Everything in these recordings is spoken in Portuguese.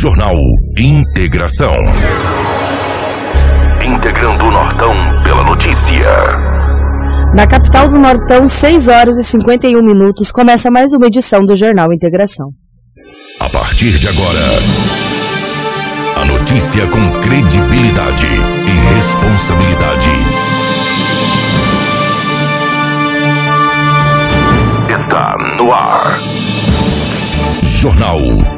Jornal Integração. Integrando o Nortão pela notícia. Na capital do Nortão, 6 horas e 51 minutos, começa mais uma edição do Jornal Integração. A partir de agora, a notícia com credibilidade e responsabilidade. Está no ar. Jornal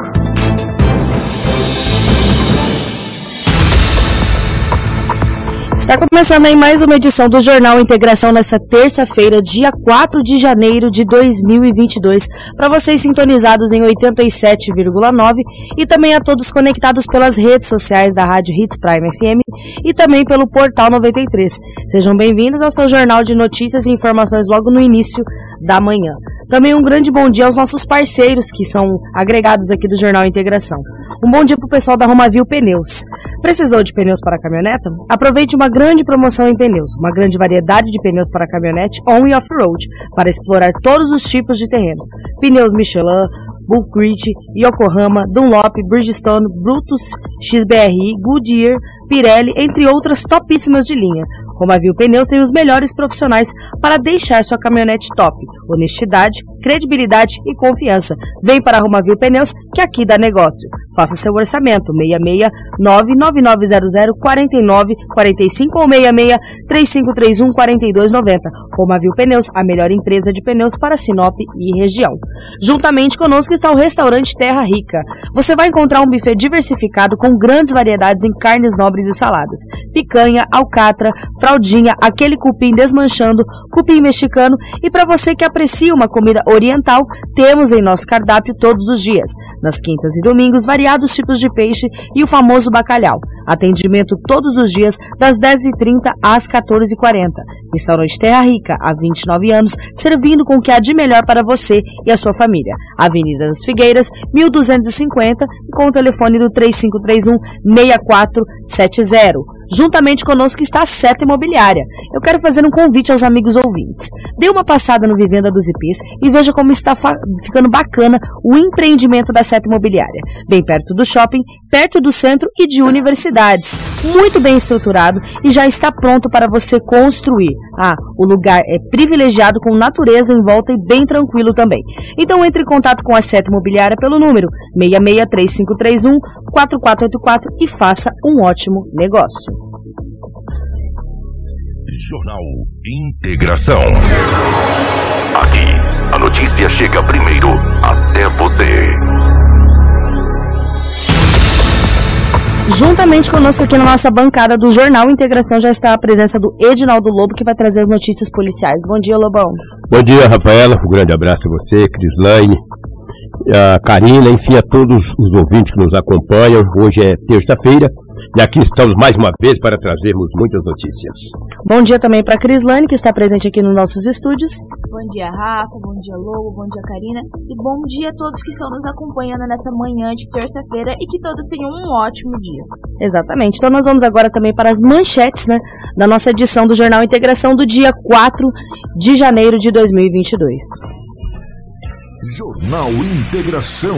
Está começando aí mais uma edição do Jornal Integração nessa terça-feira, dia 4 de janeiro de 2022. Para vocês sintonizados em 87,9 e também a todos conectados pelas redes sociais da Rádio Hits Prime FM e também pelo Portal 93. Sejam bem-vindos ao seu jornal de notícias e informações logo no início da manhã. Também um grande bom dia aos nossos parceiros que são agregados aqui do Jornal Integração. Um bom dia para o pessoal da Romavil Pneus. Precisou de pneus para caminhoneta? Aproveite uma grande promoção em pneus, uma grande variedade de pneus para caminhonete on e off-road, para explorar todos os tipos de terrenos. Pneus Michelin, Bullgrit, Yokohama, Dunlop, Bridgestone, Brutus, XBRI, Goodyear, Pirelli, entre outras topíssimas de linha. Romavil Pneus tem os melhores profissionais para deixar sua caminhonete top. Honestidade, credibilidade e confiança. Vem para a Romavil Pneus que aqui dá negócio. Faça seu orçamento 66 99900 49 45 ou 66 3531 4290. Romavil Pneus, a melhor empresa de pneus para Sinop e região. Juntamente conosco está o restaurante Terra Rica. Você vai encontrar um buffet diversificado com grandes variedades em carnes nobres e saladas. Picanha, alcatra, fraldinha, aquele cupim desmanchando, cupim mexicano e para você que aprecia uma comida oriental, temos em nosso cardápio todos os dias. Nas quintas e domingos, variados tipos de peixe e o famoso bacalhau. Atendimento todos os dias, das 10h30 às 14h40. Restaurante Terra Rica, há 29 anos, servindo com o que há de melhor para você e a sua família. Avenida das Figueiras, 1250, com o telefone do 3531 6470. 70 Juntamente conosco está a Seta Imobiliária. Eu quero fazer um convite aos amigos ouvintes. Dê uma passada no Vivenda dos IPs e veja como está ficando bacana o empreendimento da Seta Imobiliária. Bem perto do shopping, perto do centro e de universidades. Muito bem estruturado e já está pronto para você construir. Ah, o lugar é privilegiado com natureza em volta e bem tranquilo também. Então entre em contato com a Seta Imobiliária pelo número 663531 4484 e faça um ótimo negócio. Jornal Integração. Aqui, a notícia chega primeiro até você. Juntamente conosco aqui na nossa bancada do Jornal Integração já está a presença do Edinaldo Lobo, que vai trazer as notícias policiais. Bom dia, Lobão. Bom dia, Rafaela. Um grande abraço a você, Crislaine, a Karina, enfim, a todos os ouvintes que nos acompanham. Hoje é terça-feira, e aqui estamos mais uma vez para trazermos muitas notícias. Bom dia também para a Crislane, que está presente aqui nos nossos estúdios. Bom dia, Rafa. Bom dia, Lobo. Bom dia, Karina. E bom dia a todos que estão nos acompanhando nessa manhã de terça-feira e que todos tenham um ótimo dia. Exatamente. Então nós vamos agora também para as manchetes, né, da nossa edição do Jornal Integração do dia 4 de janeiro de 2022. Jornal Integração.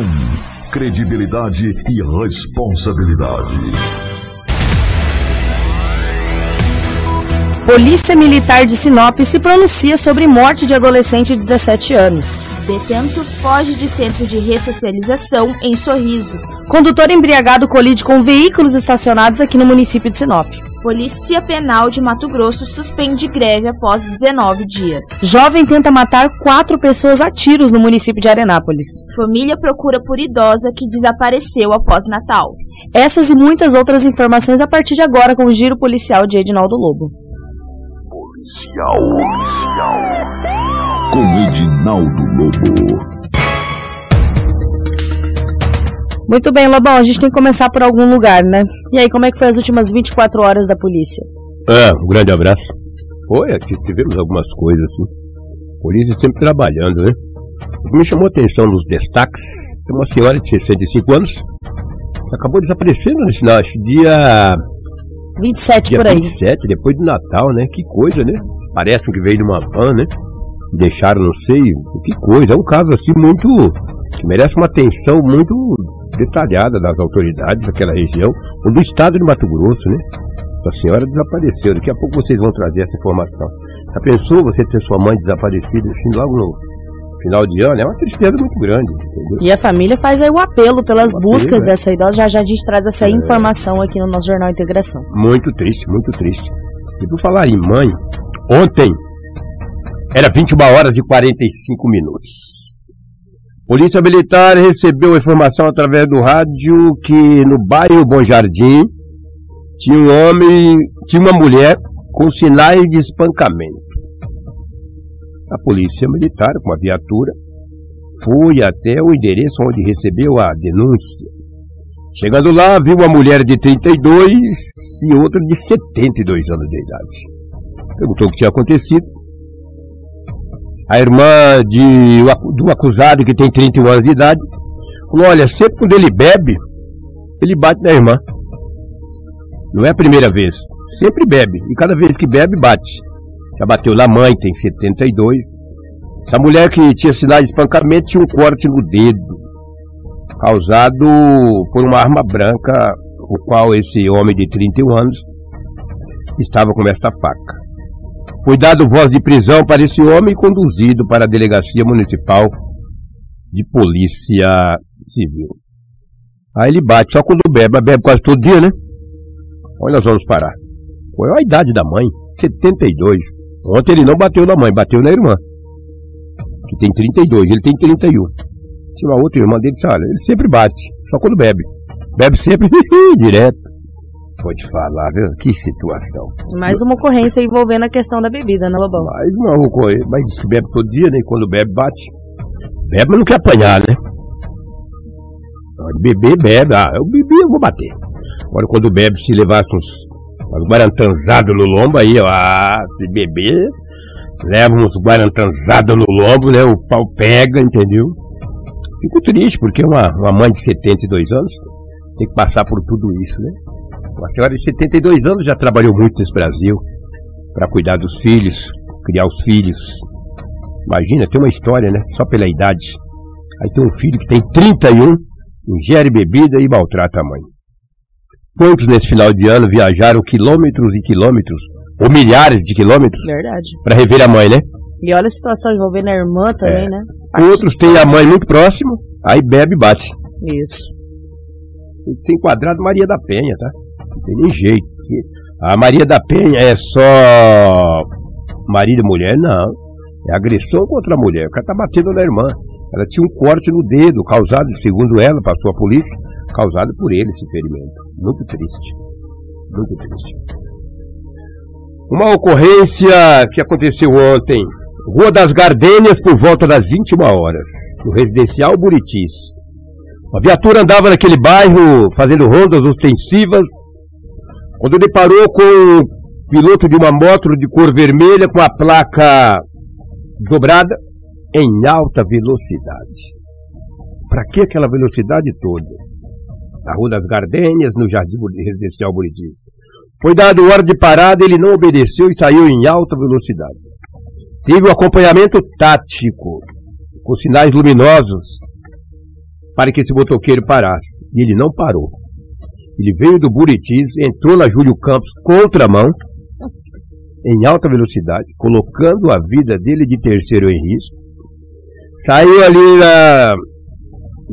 Credibilidade e responsabilidade. Polícia Militar de Sinop se pronuncia sobre morte de adolescente de 17 anos. Detento foge de centro de ressocialização em Sorriso. Condutor embriagado colide com veículos estacionados aqui no município de Sinop. Polícia Penal de Mato Grosso suspende greve após 19 dias. Jovem tenta matar quatro pessoas a tiros no município de Arenápolis. Família procura por idosa que desapareceu após Natal. Essas e muitas outras informações a partir de agora com o Giro Policial de Edinaldo Lobo. Policial. Policial. Com Edinaldo Lobo. Muito bem, Lobão, a gente tem que começar por algum lugar, né? E aí, como é que foi as últimas 24 horas da polícia? Ah, um grande abraço. Foi, tivemos algumas coisas, assim. Polícia sempre trabalhando, né? O que me chamou a atenção nos destaques é uma senhora de 65 anos que acabou desaparecendo nesse não, acho dia 27 dia por aí. 27, depois do Natal, né? Que coisa, né? Parece que veio numa van, né? Deixaram, não sei, que coisa. É um caso assim muito. Merece uma atenção muito detalhada das autoridades daquela região, ou do estado de Mato Grosso, né? Essa senhora desapareceu. Daqui a pouco vocês vão trazer essa informação. Já pensou você ter sua mãe desaparecida assim logo no final de ano? É uma tristeza muito grande, entendeu? E a família faz aí o apelo pelas O apelo, buscas é. dessa idosa. Já já a gente traz essa É. informação aqui no nosso Jornal Integração. Muito triste, muito triste. E por falar em mãe, ontem era 21 horas e 45 minutos. Polícia Militar recebeu a informação através do rádio que no bairro Bom Jardim tinha um homem, tinha uma mulher com sinais de espancamento. A Polícia Militar, com a viatura, foi até o endereço onde recebeu a denúncia. Chegando lá, viu uma mulher de 32 e outra de 72 anos de idade. Perguntou o que tinha acontecido. A irmã de, do acusado, que tem 31 anos de idade, falou: Olha, sempre quando ele bebe, ele bate na irmã. Não é a primeira vez. Sempre bebe. E cada vez que bebe, bate. Já bateu na mãe, tem 72. Essa mulher que tinha sinais de espancamento tinha um corte no dedo causado por uma arma branca, o qual esse homem de 31 anos estava com esta faca. Foi dado voz de prisão para esse homem e conduzido para a Delegacia Municipal de Polícia Civil. Aí ele bate, só quando bebe, mas bebe quase todo dia, né? Onde nós vamos parar? Qual é a idade da mãe? 72. Ontem ele não bateu na mãe, bateu na irmã. Que tem 32, ele tem 31. Tinha uma outra irmã dele, sabe? Ele sempre bate, só quando bebe. Bebe sempre direto. Vou te falar, viu? Que situação. Mais uma ocorrência envolvendo a questão da bebida, né, Lobão? Mais uma coisa, mas diz que bebe todo dia, né? Quando bebe, bate. Bebe, mas não quer apanhar, né? Beber, bebe. Ah, eu bebi, eu vou bater. Agora, quando bebe, se levasse uns, uns guarantanzados no lombo, aí, ó, ah, se beber, leva uns guarantanzados no lombo, né? O pau pega, entendeu? Fico triste, porque uma, uma mãe de 72 anos tem que passar por tudo isso, né? Uma senhora de 72 anos já trabalhou muito nesse Brasil para cuidar dos filhos, criar os filhos. Imagina, tem uma história, né? Só pela idade. Aí tem um filho que tem 31, ingere bebida e maltrata a mãe. Quantos nesse final de ano viajaram quilômetros e quilômetros, ou milhares de quilômetros, Verdade. para rever a mãe, né? E olha a situação envolvendo a irmã também, É. né? Outros têm a mãe muito próximo, aí bebe e bate. Isso. Tem que ser enquadrado Maria da Penha, tá? Tem jeito. A Maria da Penha é só marido e mulher? Não. É agressão contra a mulher. O cara tá batendo na irmã. Ela tinha um corte no dedo, causado, segundo ela, passou a polícia, causado por ele esse ferimento. Muito triste. Muito triste. Uma ocorrência que aconteceu ontem. Rua das Gardênias por volta das 21 horas, no residencial Buritis. A viatura andava naquele bairro fazendo rondas ostensivas, quando deparou com o piloto de uma moto de cor vermelha com a placa dobrada em alta velocidade. Para que aquela velocidade toda? Na Rua das Gardênias, no Jardim Residencial Buritis. Foi dado hora de parada, ele não obedeceu e saiu em alta velocidade. Teve o acompanhamento tático, com sinais luminosos, para que esse motoqueiro parasse. E ele não parou. Ele veio do Buritis, entrou na Júlio Campos contramão, em alta velocidade, colocando a vida dele de terceiro em risco. Saiu ali na,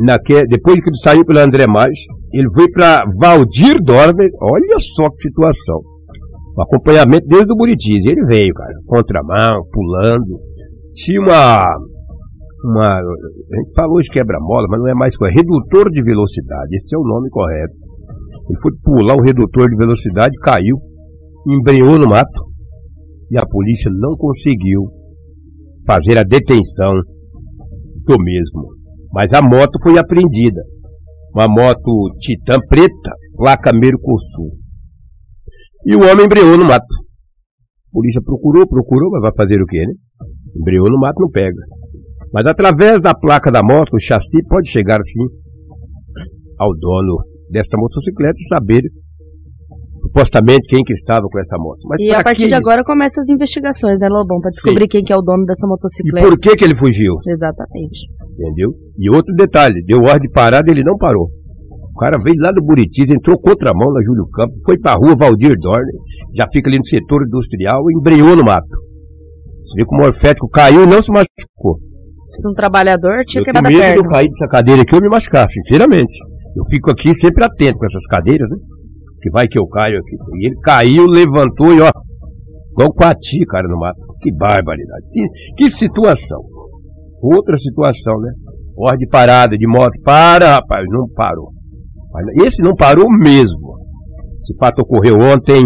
naque, depois que ele saiu pela André Mais, ele foi para Valdir Dormer. Olha só que situação. O acompanhamento desde o Buritis. Ele veio, cara, contramão, pulando. Tinha uma uma. A gente falou de quebra-mola, mas não é mais coisa. Redutor de velocidade, esse é o nome correto. Ele foi pular o redutor de velocidade, caiu, embrenhou no mato e a polícia não conseguiu fazer a detenção do mesmo. Mas a moto foi apreendida. Uma moto Titan preta, placa Mercosul. E o homem embreou no mato. A polícia procurou, procurou, mas vai fazer o quê, né? Embreou no mato não pega. Mas através da placa da moto, o chassi pode chegar sim ao dono desta motocicleta e saber supostamente quem que estava com essa moto. Mas e a partir de agora começam as investigações, né, Lobão? Para descobrir Sim. quem que é o dono dessa motocicleta. E por que que ele fugiu? Exatamente. Entendeu? E outro detalhe, deu ordem de parada ele não parou. O cara veio lá do Buritis, entrou contramão na Júlio Campos, foi para a rua Valdir Dorne, já fica ali no setor industrial e embreou no mato. Você vê como o orfético caiu e não se machucou. Se um trabalhador tinha eu quebrado a perna. Eu cair dessa cadeira aqui eu me machucar, sinceramente. Eu fico aqui sempre atento com essas cadeiras, né? Que vai que eu caio aqui. E ele caiu, levantou e ó. Igual quati, cara, no mato. Que barbaridade. Que, que situação. Outra situação, né? Ordem parada de moto. Para, rapaz. Não parou. Esse não parou mesmo. Esse fato ocorreu ontem,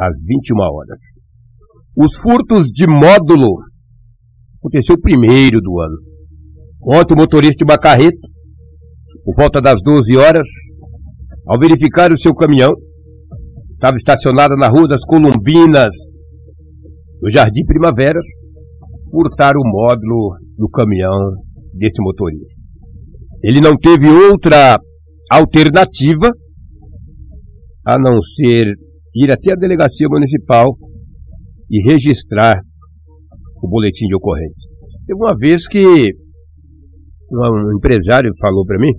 às 21 horas. Os furtos de módulo aconteceu primeiro do ano. Ontem o motorista de uma carreta por volta das 12 horas, ao verificar o seu caminhão, estava estacionado na Rua das Columbinas, no Jardim Primaveras, furtar o módulo do caminhão desse motorista. Ele não teve outra alternativa a não ser ir até a delegacia municipal e registrar o boletim de ocorrência. Teve uma vez que um empresário falou para mim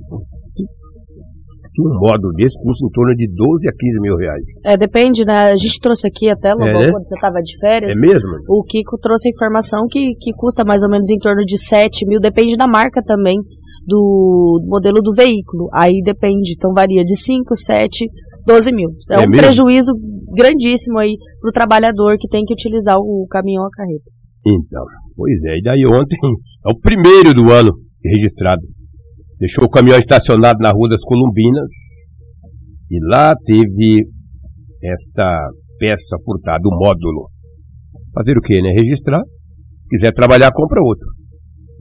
que um módulo desse custa em torno de 12 a 15 mil reais. É, depende, né? A gente trouxe aqui até, Lobão, é, né? quando você estava de férias. É mesmo? O Kiko trouxe a informação que, que custa mais ou menos em torno de 7 mil, depende da marca também, do modelo do veículo. Aí depende, então varia de 5, 7, 12 mil. É, é um mesmo? prejuízo grandíssimo aí para o trabalhador que tem que utilizar o caminhão a carreta. Então, pois é, e daí ontem, é o primeiro do ano, registrado. Deixou o caminhão estacionado na Rua das Columbinas e lá teve esta peça furtada, o módulo. Fazer o que, né? Registrar. Se quiser trabalhar, compra outro.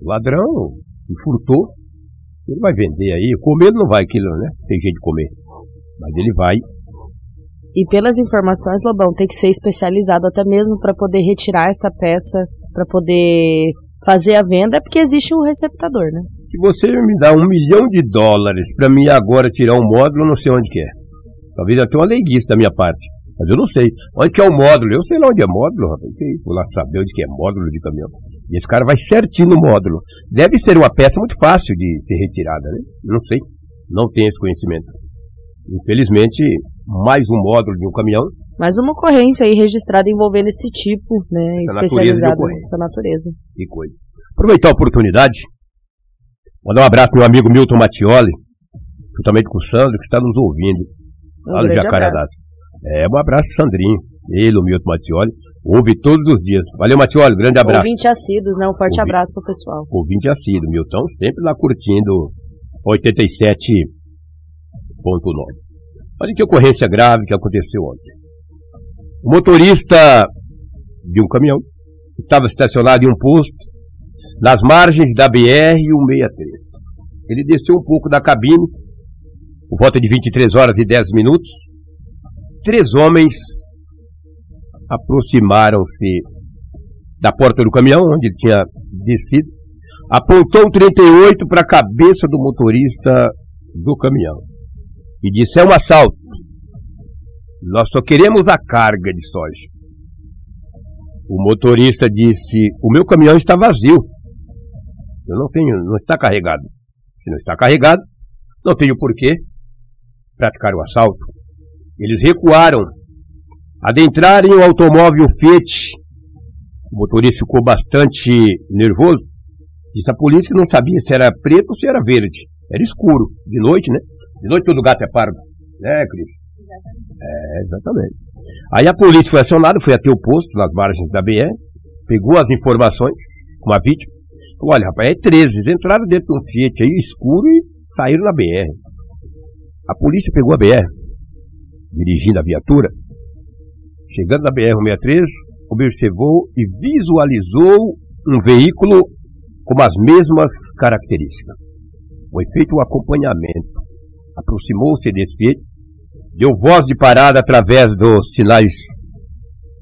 O ladrão que furtou, ele vai vender aí. Comer não vai aquilo, né? Tem jeito de comer. Mas ele vai. E pelas informações, Lobão, tem que ser especializado até mesmo para poder retirar essa peça, para poder fazer a venda é porque existe um receptador, né? Se você me dá um milhão de dólares para mim agora tirar um módulo, não sei onde que é. Talvez até uma leiguice da minha parte. Mas eu não sei. Onde que é o módulo? Eu sei lá onde é módulo, rapaz. Isso? Vou lá saber onde que é módulo de caminhão. E esse cara vai certinho no módulo. Deve ser uma peça muito fácil de ser retirada, né? Não sei. Não tenho esse conhecimento. Infelizmente, mais um módulo de um caminhão. Mais uma ocorrência aí registrada envolvendo esse tipo, né? Essa especializado nessa natureza. Que coisa. Aproveitar a oportunidade, mandar um abraço pro meu amigo Milton Mattioli, juntamente com o Sandro, que está nos ouvindo. Um lá no Jacarandá. É, um abraço pro Sandrinho. Ele, o Milton Mattioli, ouve todos os dias. Valeu, Mattioli, grande abraço. Ouvinte assíduos, né? Um forte Ouvi... abraço pro pessoal. Ouvinte assíduo, Milton, sempre lá curtindo 87 Olha que ocorrência grave que aconteceu ontem. O motorista de um caminhão estava estacionado em um posto nas margens da BR-163. Ele desceu um pouco da cabine, por volta de 23 horas e 10 minutos. Três homens aproximaram-se da porta do caminhão, onde ele tinha descido, apontou um 38 para a cabeça do motorista do caminhão e disse: é um assalto. Nós só queremos a carga de soja. O motorista disse: o meu caminhão está vazio. Eu não tenho, não está carregado. Se não está carregado, não tenho porquê praticar o assalto. Eles recuaram, adentraram o automóvel Fiat. O motorista ficou bastante nervoso. Disse a polícia que não sabia se era preto ou se era verde. Era escuro, de noite, né? De noite todo gato é pardo. Né, Cris? É, exatamente. Aí a polícia foi acionada, foi até o posto, nas margens da BR, pegou as informações com a vítima. Olha, rapaz, é 13. Eles entraram dentro de um Fiat aí escuro e saíram na BR. A polícia pegou a BR, dirigindo a viatura. Chegando na BR-163, observou e visualizou um veículo com as mesmas características. Foi feito o um acompanhamento aproximou-se desse Fiat, deu voz de parada através dos sinais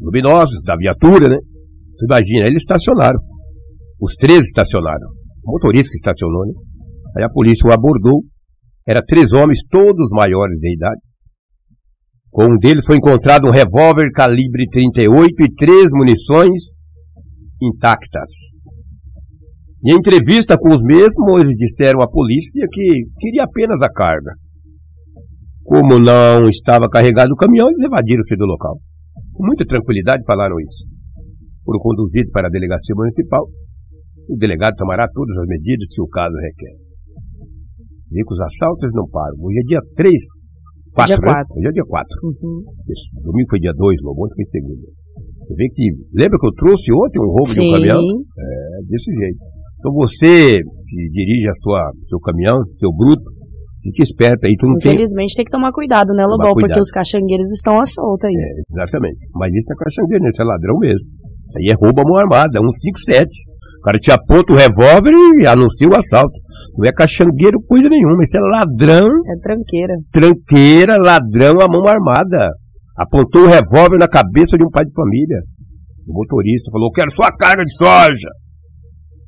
luminosos da viatura, né? Imagina, eles estacionaram. Os três estacionaram. O motorista que estacionou, né? Aí a polícia o abordou. Era três homens, todos maiores de idade. Com um deles foi encontrado um revólver calibre 38 e três munições intactas. Em entrevista com os mesmos, eles disseram à polícia que queria apenas a carga. Como não estava carregado o caminhão, eles evadiram-se do local. Com muita tranquilidade falaram isso. Foram conduzidos para a delegacia municipal. O delegado tomará todas as medidas que o caso requer. Vê que os assaltos não param. Hoje é dia 3, 4, dia 4. Né? Hoje é dia 4. Uhum. Esse domingo foi dia 2, logo ontem foi segunda. Você vê que. Lembra que eu trouxe ontem um roubo Sim. de um caminhão? É, desse jeito. Então você que dirige a sua, seu caminhão, seu bruto, fique esperto aí. Tu não Infelizmente tem... tem que tomar cuidado, né, Lobão? Porque os caxangueiros estão à solta aí. É, exatamente. Mas isso não é caxangueiro, né? Isso é ladrão mesmo. Isso aí é roubo à mão armada, 157. O cara te aponta o revólver e anuncia o assalto. Não é caxangueiro coisa nenhuma, isso é ladrão. É tranqueira. Tranqueira, ladrão à mão armada. Apontou o revólver na cabeça de um pai de família. O motorista falou: Quero sua carga de soja.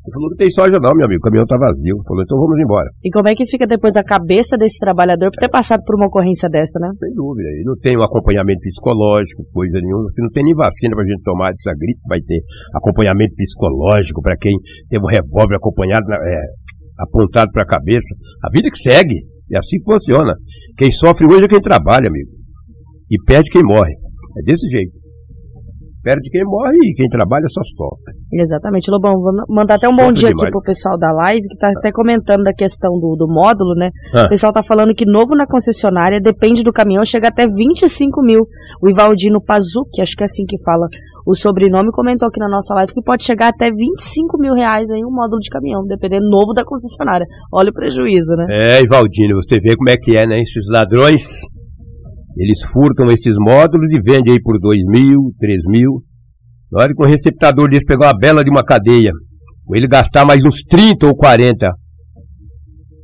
Ele falou: Não tem soja, não, meu amigo. O caminhão tá vazio. Ele falou: Então vamos embora. E como é que fica depois a cabeça desse trabalhador por ter passado por uma ocorrência dessa, né? Sem dúvida. Ele não tem um acompanhamento psicológico, coisa nenhuma. Você não tem nem vacina pra gente tomar dessa gripe. Vai ter acompanhamento psicológico para quem teve um revólver acompanhado, é, apontado para a cabeça. A vida que segue. É assim que funciona. Quem sofre hoje é quem trabalha, amigo. E perde quem morre. É desse jeito. Perde quem morre e quem trabalha só sofre. Exatamente, Lobão. Vou mandar até um sofre bom dia demais. aqui pro pessoal da live, que está até comentando da questão do, do módulo, né? Ah. O pessoal está falando que novo na concessionária, depende do caminhão, chega até 25 mil. O Ivaldino Pazuki, acho que é assim que fala o sobrenome, comentou aqui na nossa live que pode chegar até 25 mil reais aí um módulo de caminhão, dependendo novo da concessionária. Olha o prejuízo, né? É, Ivaldino, você vê como é que é, né? Esses ladrões eles furtam esses módulos e vendem aí por 2 mil, 3 mil. Na hora que o receptador deles pegar uma bela de uma cadeia, ou ele gastar mais uns 30 ou 40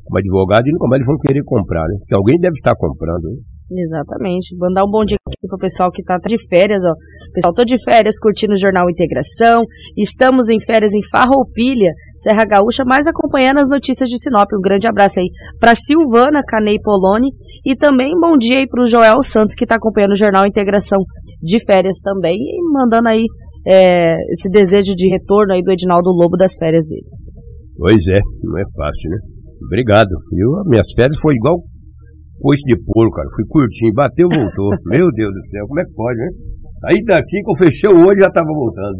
como advogado, e como eles vão querer comprar, né? Porque alguém deve estar comprando. Né? Exatamente. Mandar um bom dia aqui pro pessoal que tá de férias, ó. Pessoal, tô de férias curtindo o Jornal Integração. Estamos em férias em Farroupilha, Serra Gaúcha, mas acompanhando as notícias de Sinop. Um grande abraço aí para Silvana Canei Poloni e também bom dia aí para o Joel Santos, que está acompanhando o Jornal Integração de férias também e mandando aí é, esse desejo de retorno aí do Edinaldo Lobo das férias dele. Pois é, não é fácil, né? Obrigado. Eu, minhas férias foi igual coice de porco, cara. Fui curtinho, bateu, voltou. Meu Deus do céu, como é que pode, né? Aí daqui que eu fechei o olho já tava voltando.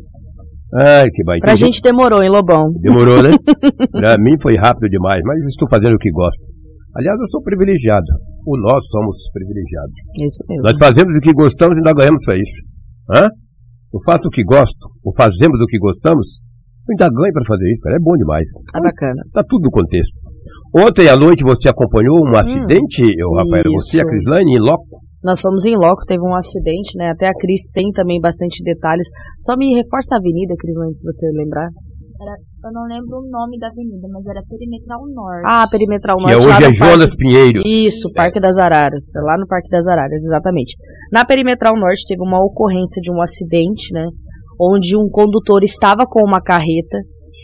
Ai, que baita. Pra gente demorou, hein, Lobão? Demorou, né? pra mim foi rápido demais, mas estou fazendo o que gosto. Aliás, eu sou privilegiado. Ou nós somos privilegiados. Isso mesmo. Nós fazemos o que gostamos e ainda ganhamos para isso. Hã? Eu faço o que gosto, ou fazemos o que gostamos, eu ainda ganho para fazer isso, cara. É bom demais. É bacana. Está tudo no contexto. Ontem à noite você acompanhou um hum, acidente, eu, Rafael, você, a Crislane, em loco? Nós fomos em loco, teve um acidente, né? Até a Cris tem também bastante detalhes. Só me reforça a avenida, Crislane, se você lembrar. Era, eu não lembro o nome da avenida, mas era Perimetral Norte. Ah, Perimetral Norte. Que é hoje é Jonas Pinheiros. Isso, Parque das Araras. Lá no Parque das Araras, exatamente. Na Perimetral Norte teve uma ocorrência de um acidente, né? Onde um condutor estava com uma carreta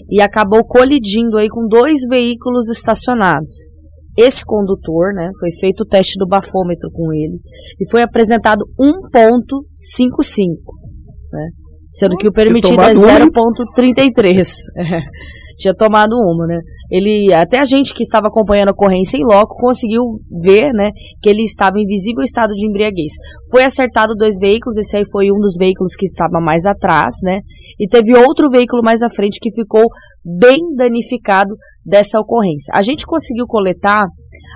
e acabou colidindo aí com dois veículos estacionados. Esse condutor, né, foi feito o teste do bafômetro com ele e foi apresentado 1.55, né? Sendo que o permitido é 0,33. É, tinha tomado uma, né? Ele, até a gente que estava acompanhando a ocorrência em loco conseguiu ver, né, que ele estava em visível estado de embriaguez. Foi acertado dois veículos, esse aí foi um dos veículos que estava mais atrás, né? E teve outro veículo mais à frente que ficou bem danificado dessa ocorrência. A gente conseguiu coletar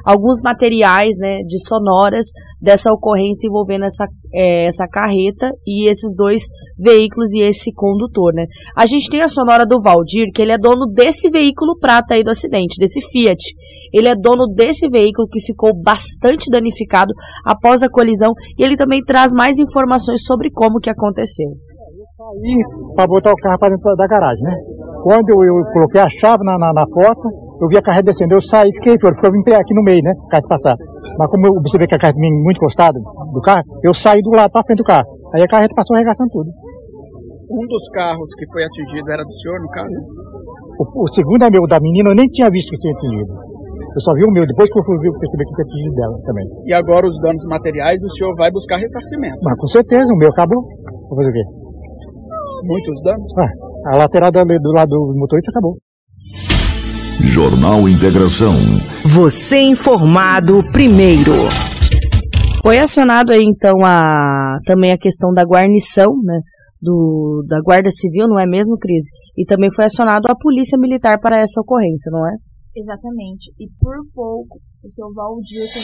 alguns materiais né, de sonoras dessa ocorrência envolvendo essa, é, essa carreta e esses dois veículos e esse condutor. Né. A gente tem a sonora do Valdir, que ele é dono desse veículo prata aí do acidente, desse Fiat. Ele é dono desse veículo que ficou bastante danificado após a colisão e ele também traz mais informações sobre como que aconteceu. Eu saí para botar o carro para dentro da garagem, né? Quando eu, eu coloquei a chave na, na, na porta, eu vi a carreta descendo, eu saí, fiquei, ficou em pé aqui no meio, né? Carro passar. Mas como eu observei que a carreta vinha muito encostada do carro, eu saí do lado para frente do carro. Aí a carreta passou arregaçando tudo. Um dos carros que foi atingido era do senhor, no caso? O, o segundo é meu, da menina, eu nem tinha visto que tinha atingido. Eu só vi o meu, depois que eu fui perceber que tinha atingido dela também. E agora os danos materiais, o senhor vai buscar ressarcimento? Mas com certeza, o meu acabou. Vou fazer o quê? Muitos danos? Ah, a lateral do lado do motorista acabou. Jornal Integração. Você informado primeiro. Foi acionado aí então a também a questão da guarnição, né, do, da Guarda Civil, não é mesmo, Cris? E também foi acionado a Polícia Militar para essa ocorrência, não é? Exatamente. E por pouco o seu Valdir foi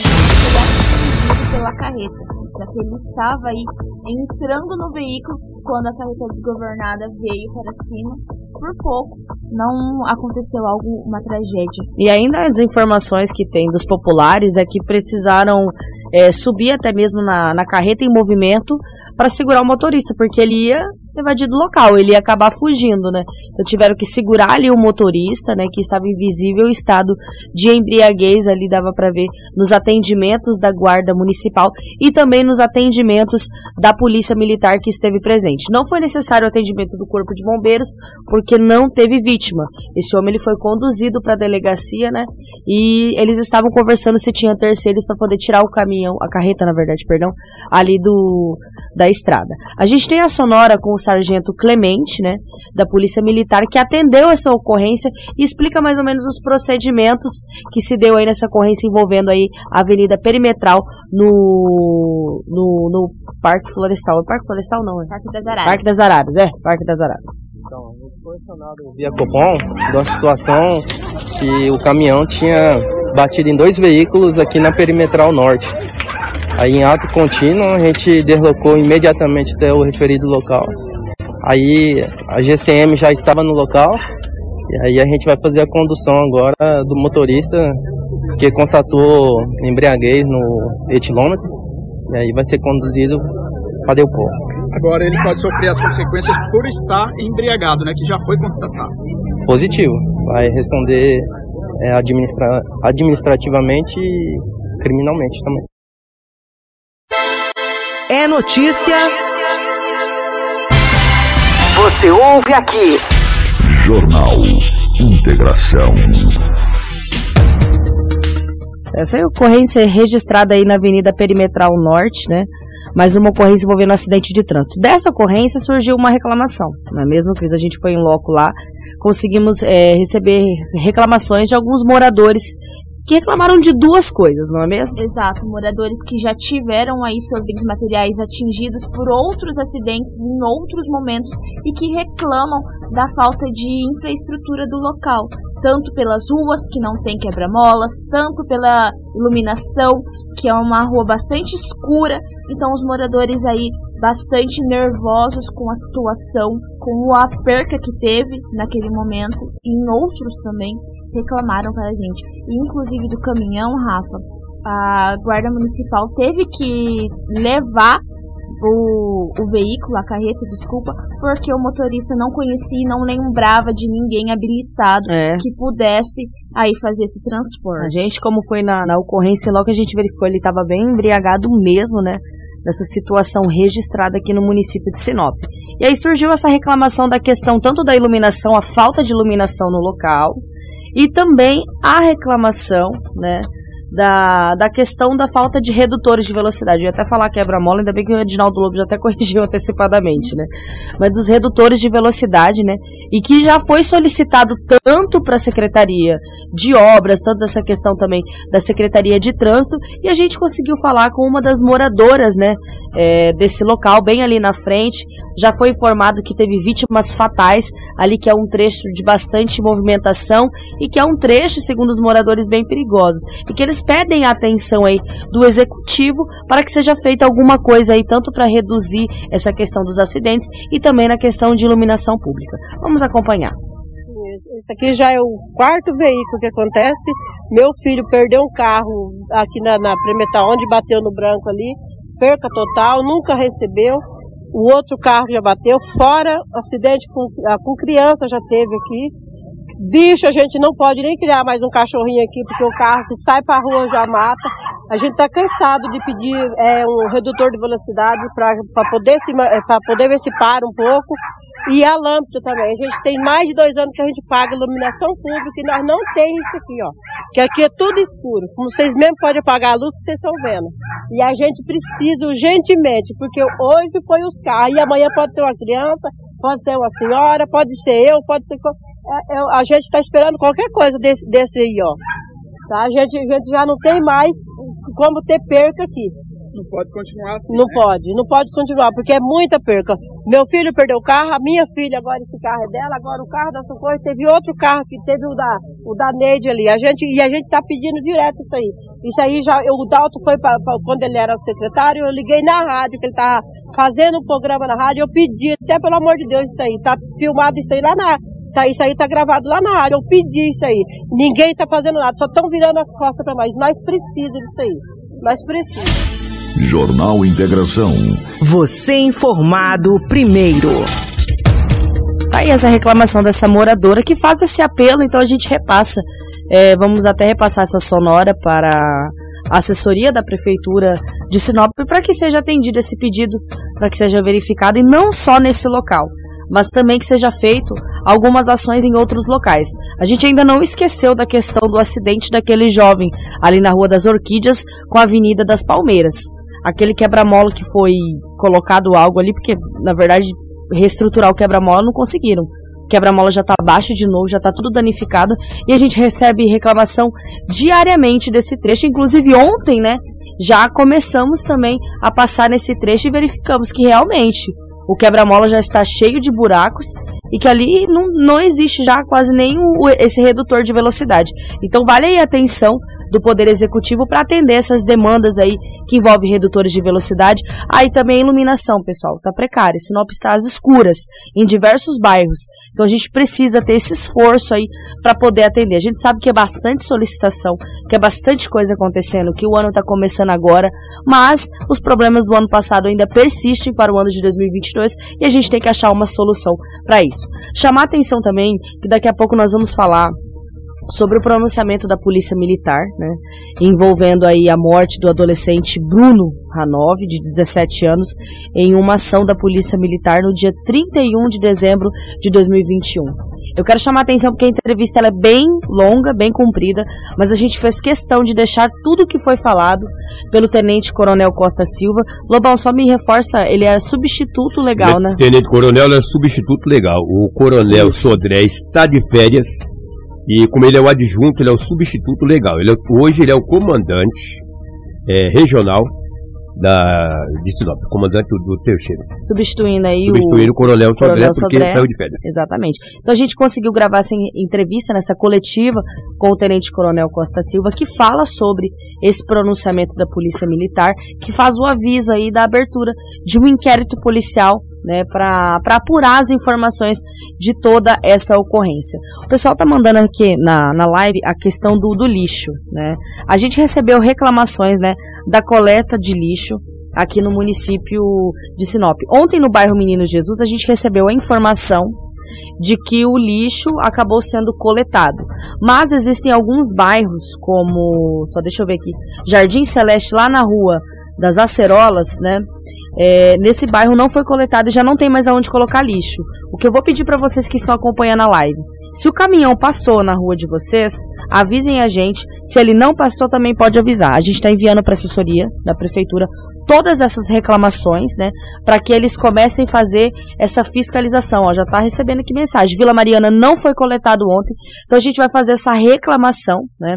atingido pela carreta, já que ele estava aí entrando no veículo quando a carreta desgovernada veio para cima. Por pouco não aconteceu algo, uma tragédia. E ainda as informações que tem dos populares é que precisaram é, subir até mesmo na, na carreta em movimento para segurar o motorista, porque ele ia evadir do local, ele ia acabar fugindo, né? Então tiveram que segurar ali o motorista, né, que estava em visível estado de embriaguez, ali dava para ver nos atendimentos da guarda municipal e também nos atendimentos da polícia militar que esteve presente. Não foi necessário o atendimento do corpo de bombeiros, porque não teve vítima. Esse homem ele foi conduzido para a delegacia, né? E eles estavam conversando se tinha terceiros para poder tirar o caminhão, a carreta, na verdade, perdão, ali do da estrada. A gente tem a sonora com o sargento Clemente, né, da Polícia Militar, que atendeu essa ocorrência e explica mais ou menos os procedimentos que se deu aí nessa ocorrência envolvendo aí a Avenida Perimetral no, no, no Parque Florestal. É Parque Florestal não, é? Parque das Araras. Parque das Araras, é, Parque das Araras. Então, foi acionado via Copom de uma situação que o caminhão tinha batido em dois veículos aqui na Perimetral Norte. Aí em ato contínuo a gente deslocou imediatamente até o referido local. Aí a GCM já estava no local e aí a gente vai fazer a condução agora do motorista que constatou embriaguez no etilômetro e aí vai ser conduzido para Delpol. Agora ele pode sofrer as consequências por estar embriagado, né, que já foi constatado. Positivo, vai responder é, administra administrativamente e criminalmente também. É notícia. Você ouve aqui. Jornal Integração. Essa é a ocorrência registrada aí na Avenida Perimetral Norte, né? Mais uma ocorrência envolvendo um acidente de trânsito. Dessa ocorrência surgiu uma reclamação, não é mesmo, Cris? A gente foi em loco lá, conseguimos é, receber reclamações de alguns moradores que reclamaram de duas coisas, não é mesmo? Exato, moradores que já tiveram aí seus bens materiais atingidos por outros acidentes em outros momentos e que reclamam da falta de infraestrutura do local, tanto pelas ruas que não tem quebra-molas, tanto pela iluminação, que é uma rua bastante escura, então os moradores aí bastante nervosos com a situação, com a perca que teve naquele momento e em outros também reclamaram para a gente. E, inclusive do caminhão, Rafa, a guarda municipal teve que levar o, o veículo, a carreta, desculpa, porque o motorista não conhecia e não lembrava de ninguém habilitado É. que pudesse aí fazer esse transporte. A gente, como foi na, na ocorrência, logo que a gente verificou, ele estava bem embriagado mesmo, né? Nessa situação registrada aqui no município de Sinop. E aí surgiu essa reclamação da questão tanto da iluminação, a falta de iluminação no local, e também a reclamação, né? Da, da questão da falta de redutores de velocidade. Eu ia até falar quebra-mola, ainda bem que o Edinaldo Lobo já até corrigiu antecipadamente, né? Mas dos redutores de velocidade, né? E que já foi solicitado tanto para a Secretaria de Obras, tanto dessa questão também da Secretaria de Trânsito, e a gente conseguiu falar com uma das moradoras, né? é, desse local, bem ali na frente. Já foi informado que teve vítimas fatais ali, que é um trecho de bastante movimentação e que é um trecho, segundo os moradores, bem perigosos. E que eles pedem a atenção aí do executivo para que seja feita alguma coisa aí, tanto para reduzir essa questão dos acidentes e também na questão de iluminação pública. Vamos acompanhar. Esse aqui já é o quarto veículo que acontece. Meu filho perdeu um carro aqui na, na Premetal, onde bateu no branco ali. Perca total, nunca recebeu. O outro carro já bateu, fora acidente com, ah, com criança já teve aqui. Bicho, a gente não pode nem criar mais um cachorrinho aqui, porque o carro se sai pra rua já mata. A gente está cansado de pedir é, um redutor de velocidade para poder, se, poder ver se para um pouco. E a lâmpada também. A gente tem mais de dois anos que a gente paga iluminação pública e nós não temos isso aqui, ó. Que aqui é tudo escuro. Como vocês mesmo podem apagar a luz que vocês estão vendo. E a gente precisa urgentemente, porque hoje foi os carros, e amanhã pode ter uma criança, pode ser uma senhora, pode ser eu, pode ser. É, é, a gente está esperando qualquer coisa desse, desse aí, ó. Tá? A, gente, a gente já não tem mais como ter perca aqui. Não pode continuar assim. Não né? pode, não pode continuar, porque é muita perca. Meu filho perdeu o carro, a minha filha agora esse carro é dela, agora o carro da Socorro, teve outro carro que teve o da, o da Neide ali. A gente, e a gente está pedindo direto isso aí. Isso aí já, eu, o Dalton foi pra, pra, quando ele era secretário, eu liguei na rádio, que ele tá fazendo um programa na rádio, eu pedi, até pelo amor de Deus, isso aí. Tá filmado isso aí lá na, Tá, isso aí tá gravado lá na área. Eu pedi isso aí. Ninguém tá fazendo nada, só estão virando as costas para nós. Nós precisamos disso aí. Nós precisamos. Jornal Integração. Você informado primeiro. Tá aí essa reclamação dessa moradora que faz esse apelo, então a gente repassa. É, vamos até repassar essa sonora para a assessoria da Prefeitura de Sinop para que seja atendido esse pedido, para que seja verificado e não só nesse local, mas também que seja feito algumas ações em outros locais. A gente ainda não esqueceu da questão do acidente daquele jovem ali na Rua das Orquídeas com a Avenida das Palmeiras aquele quebra-mola que foi colocado algo ali, porque na verdade reestruturar o quebra-mola não conseguiram. O quebra-mola já está abaixo de novo, já está tudo danificado e a gente recebe reclamação diariamente desse trecho. Inclusive ontem, né, já começamos também a passar nesse trecho e verificamos que realmente o quebra-mola já está cheio de buracos e que ali não, não existe já quase o, esse redutor de velocidade. Então vale aí a atenção do Poder Executivo para atender essas demandas aí que envolvem redutores de velocidade. Aí também a iluminação, pessoal, tá precária. Sinop está às escuras em diversos bairros. Então a gente precisa ter esse esforço aí para poder atender. A gente sabe que é bastante solicitação, que é bastante coisa acontecendo, que o ano está começando agora, mas os problemas do ano passado ainda persistem para o ano de 2022 e a gente tem que achar uma solução para isso. Chamar atenção também que daqui a pouco nós vamos falar sobre o pronunciamento da Polícia Militar, né, envolvendo aí a morte do adolescente Bruno Ranov, de 17 anos, em uma ação da Polícia Militar no dia 31 de dezembro de 2021. Eu quero chamar a atenção porque a entrevista é bem longa, bem comprida, mas a gente fez questão de deixar tudo o que foi falado pelo Tenente Coronel Costa Silva. Lobão, só me reforça, ele é substituto legal, né? Tenente Coronel é substituto legal. O Coronel Isso. Sodré está de férias e como ele é o adjunto, ele é o substituto legal. Ele é, hoje ele é o comandante é, regional da, de Sinop, comandante do, do terceiro. Substituindo aí Substituindo o, o Coronel Sodré, Coronel porque Sodré, ele saiu de férias. Exatamente. Então a gente conseguiu gravar essa entrevista nessa coletiva com o Tenente Coronel Costa Silva, que fala sobre esse pronunciamento da Polícia Militar, que faz o aviso aí da abertura de um inquérito policial né, para apurar as informações de toda essa ocorrência. O pessoal está mandando aqui na, na live a questão do, do lixo. Né? A gente recebeu reclamações né, da coleta de lixo aqui no município de Sinop. Ontem, no bairro Menino Jesus, a gente recebeu a informação de que o lixo acabou sendo coletado. Mas existem alguns bairros, como, só deixa eu ver aqui, Jardim Celeste, lá na rua das Acerolas, né? É, nesse bairro não foi coletado e já não tem mais aonde colocar lixo. O que eu vou pedir para vocês que estão acompanhando a live, se o caminhão passou na rua de vocês, avisem a gente. Se ele não passou, também pode avisar. A gente está enviando para a assessoria da prefeitura todas essas reclamações, né, para que eles comecem a fazer essa fiscalização. Ó, já está recebendo aqui mensagem. Vila Mariana não foi coletado ontem, então a gente vai fazer essa reclamação, né,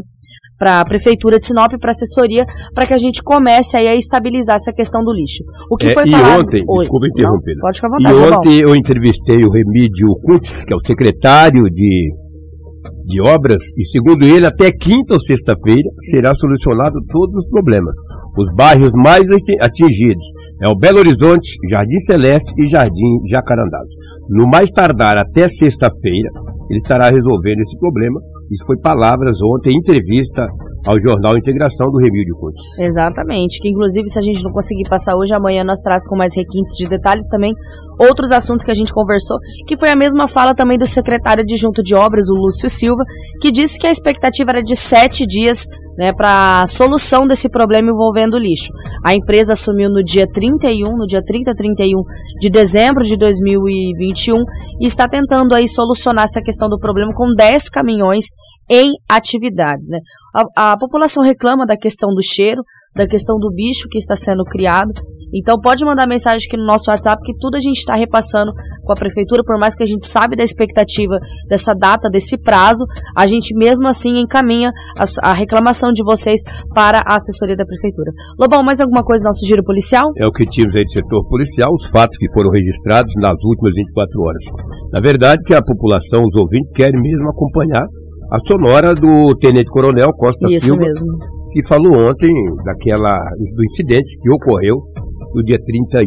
para a Prefeitura de Sinop, para a assessoria, para que a gente comece aí a estabilizar essa questão do lixo. O que é, foi e falado... ontem, Oi. desculpa interromper. Pode ficar à vontade, E ontem eu entrevistei o Remídio Kuntz, que é o secretário de, de obras, e segundo ele, até quinta ou sexta-feira será solucionado todos os problemas. Os bairros mais atingidos é o Belo Horizonte, Jardim Celeste e Jardim Jacarandás. No mais tardar até sexta-feira, ele estará resolvendo esse problema isso foi palavras ontem, entrevista ao jornal Integração do Remídio Couto. Exatamente, que inclusive se a gente não conseguir passar hoje, amanhã nós traz com mais requintes de detalhes também outros assuntos que a gente conversou, que foi a mesma fala também do secretário adjunto de obras, o Lúcio Silva, que disse que a expectativa era de sete dias né, para solução desse problema envolvendo lixo. A empresa assumiu no dia 31, no dia 30 31 de dezembro de 2021 e está tentando aí solucionar essa questão do problema com 10 caminhões em atividades, né? A, a população reclama da questão do cheiro, da questão do bicho que está sendo criado. Então pode mandar mensagem aqui no nosso WhatsApp que tudo a gente está repassando com a prefeitura, por mais que a gente sabe da expectativa dessa data, desse prazo, a gente mesmo assim encaminha a, a reclamação de vocês para a assessoria da prefeitura. Lobão, mais alguma coisa no nosso giro policial? É o que tínhamos aí do setor policial, os fatos que foram registrados nas últimas 24 horas. Na verdade, que a população, os ouvintes querem mesmo acompanhar a sonora do Tenente Coronel Costa Isso Silva, mesmo. que falou ontem daquela, do incidente que ocorreu no dia 31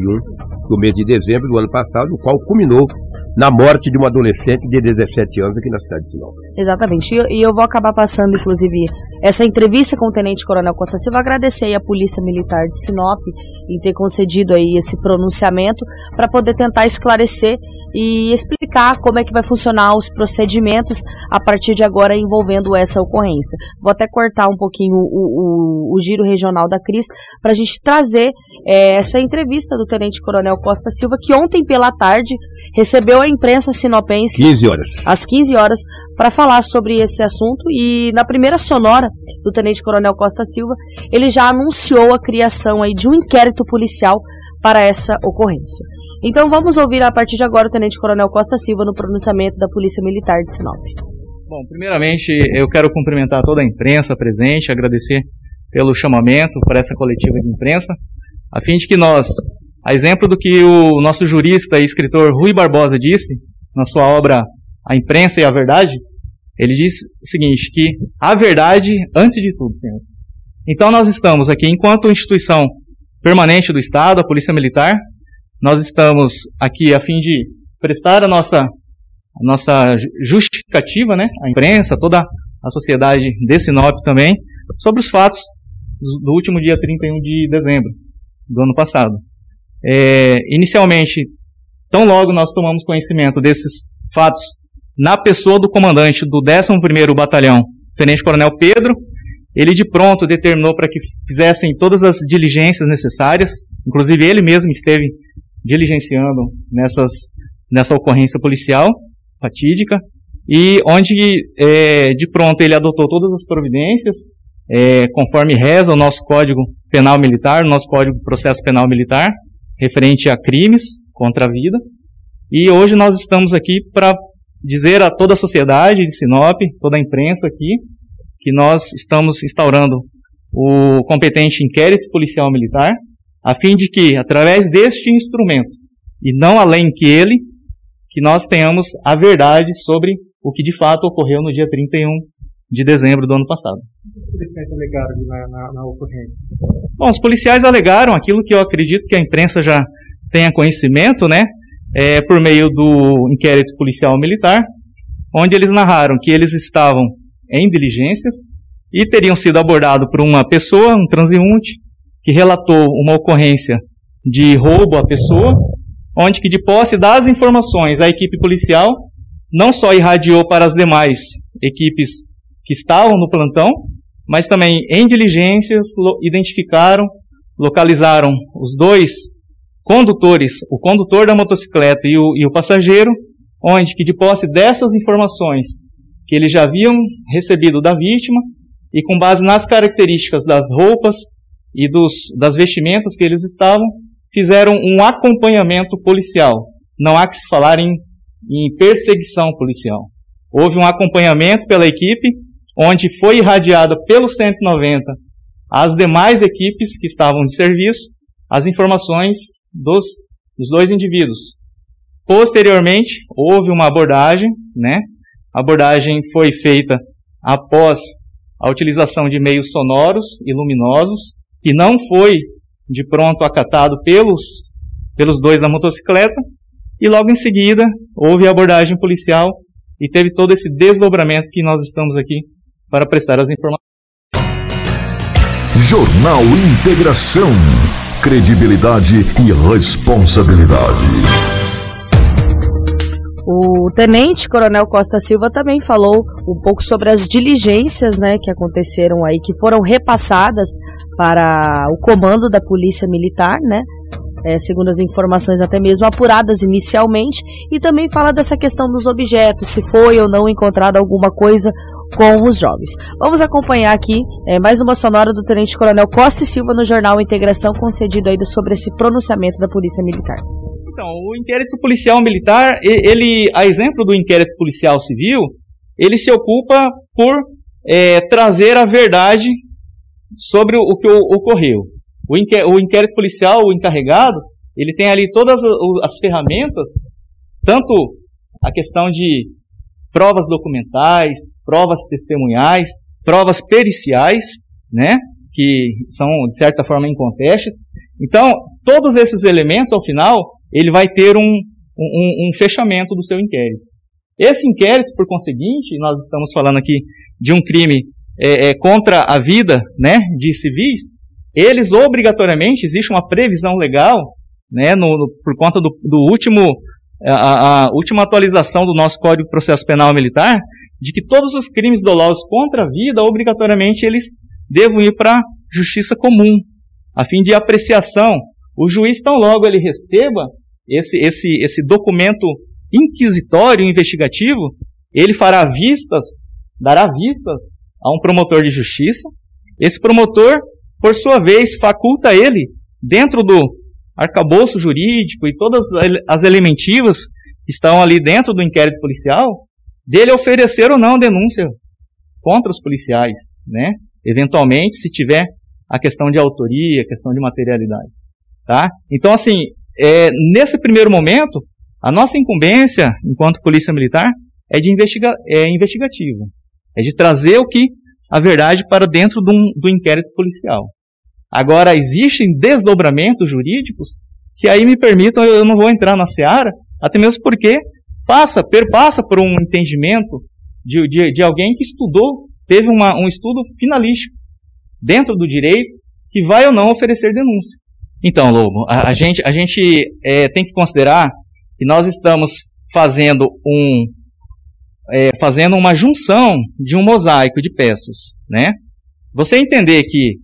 do mês de dezembro do ano passado, o qual culminou na morte de uma adolescente de 17 anos aqui na cidade de Sinop. Exatamente. E eu, e eu vou acabar passando, inclusive, essa entrevista com o Tenente Coronel Costa Silva. Agradecer aí a Polícia Militar de Sinop em ter concedido aí esse pronunciamento para poder tentar esclarecer e explicar como é que vai funcionar os procedimentos a partir de agora envolvendo essa ocorrência. Vou até cortar um pouquinho o, o, o giro regional da Cris para a gente trazer é, essa entrevista do Tenente Coronel Costa Silva, que ontem pela tarde recebeu a imprensa sinopense 15 horas. às 15 horas para falar sobre esse assunto e na primeira sonora do Tenente Coronel Costa Silva, ele já anunciou a criação aí de um inquérito policial para essa ocorrência. Então vamos ouvir a partir de agora o Tenente Coronel Costa Silva no pronunciamento da Polícia Militar de Sinop. Bom, primeiramente eu quero cumprimentar toda a imprensa presente, agradecer pelo chamamento para essa coletiva de imprensa, a fim de que nós, a exemplo do que o nosso jurista e escritor Rui Barbosa disse na sua obra A Imprensa e a Verdade, ele diz o seguinte, que a verdade antes de tudo, senhores. Então nós estamos aqui enquanto instituição permanente do Estado, a Polícia Militar, nós estamos aqui a fim de prestar a nossa, a nossa justificativa, né, à imprensa, toda a sociedade de Sinop também, sobre os fatos do último dia 31 de dezembro do ano passado. É, inicialmente, tão logo nós tomamos conhecimento desses fatos na pessoa do comandante do 11º Batalhão, Tenente Coronel Pedro, ele de pronto determinou para que fizessem todas as diligências necessárias, inclusive ele mesmo esteve diligenciando nessas, nessa ocorrência policial fatídica, e onde é, de pronto ele adotou todas as providências, é, conforme reza o nosso Código Penal Militar, o nosso Código de Processo Penal Militar, referente a crimes contra a vida. E hoje nós estamos aqui para dizer a toda a sociedade de Sinop, toda a imprensa aqui, que nós estamos instaurando o competente inquérito policial militar, a fim de que, através deste instrumento, e não além que ele, que nós tenhamos a verdade sobre o que de fato ocorreu no dia 31 de dezembro do ano passado. Os policiais alegaram na, na, na ocorrência? Bom, os policiais alegaram aquilo que eu acredito que a imprensa já tenha conhecimento, né? É, por meio do inquérito policial militar, onde eles narraram que eles estavam em diligências e teriam sido abordados por uma pessoa, um transeunte, que relatou uma ocorrência de roubo à pessoa, onde que de posse das informações a equipe policial não só irradiou para as demais equipes que estavam no plantão, mas também em diligências identificaram, localizaram os dois condutores, o condutor da motocicleta e o, e o passageiro, onde que de posse dessas informações que eles já haviam recebido da vítima e com base nas características das roupas e dos, das vestimentas que eles estavam, fizeram um acompanhamento policial. Não há que se falar em, em perseguição policial. Houve um acompanhamento pela equipe, onde foi irradiada pelo 190 às demais equipes que estavam de serviço as informações dos, dos dois indivíduos. Posteriormente, houve uma abordagem, né? A abordagem foi feita após a utilização de meios sonoros e luminosos, que não foi de pronto acatado pelos, pelos dois da motocicleta, e logo em seguida houve a abordagem policial e teve todo esse desdobramento que nós estamos aqui para prestar as informações. Jornal Integração. Credibilidade e responsabilidade. O tenente coronel Costa Silva também falou um pouco sobre as diligências, né, que aconteceram aí, que foram repassadas para o comando da Polícia Militar, né, é, segundo as informações até mesmo apuradas inicialmente, e também fala dessa questão dos objetos, se foi ou não encontrada alguma coisa com os jovens. Vamos acompanhar aqui é, mais uma sonora do Tenente Coronel Costa e Silva no jornal Integração, concedido aí sobre esse pronunciamento da Polícia Militar. Então, o inquérito policial militar, ele, a exemplo do inquérito policial civil, ele se ocupa por é, trazer a verdade sobre o que ocorreu. O, inquérito policial, o encarregado, ele tem ali todas as ferramentas, tanto a questão de provas documentais, provas testemunhais, provas periciais, né, que são de certa forma incontestes. Então, todos esses elementos, ao final, ele vai ter um, um, um fechamento do seu inquérito. Esse inquérito, por conseguinte, nós estamos falando aqui de um crime é, é, contra a vida né, de civis, eles obrigatoriamente, existe uma previsão legal, né, no, no, por conta do, do último, a, a, última atualização do nosso Código de Processo Penal Militar, de que todos os crimes dolosos contra a vida, obrigatoriamente, eles devam ir para a justiça comum, a fim de apreciação. O juiz, tão logo ele receba esse, esse, esse documento inquisitório, investigativo, ele fará vistas, dará vistas a um promotor de justiça. Esse promotor, por sua vez, faculta ele, dentro do arcabouço jurídico e todas as elementivas que estão ali dentro do inquérito policial, dele oferecer ou não denúncia contra os policiais, né? Eventualmente, se tiver a questão de autoria, a questão de materialidade, tá? Então, assim, é, nesse primeiro momento, a nossa incumbência, enquanto polícia militar, é de investiga é investigativa. É de trazer o que a verdade para dentro do, do inquérito policial. Agora, existem desdobramentos jurídicos que aí me permitam, eu não vou entrar na seara, até mesmo porque passa, perpassa por um entendimento de, de, de alguém que estudou, teve uma, um estudo finalístico dentro do direito, que vai ou não oferecer denúncia. Então, Lobo, a, a gente, a gente é, tem que considerar que nós estamos fazendo um é, fazendo uma junção de um mosaico de peças, né? Você entender que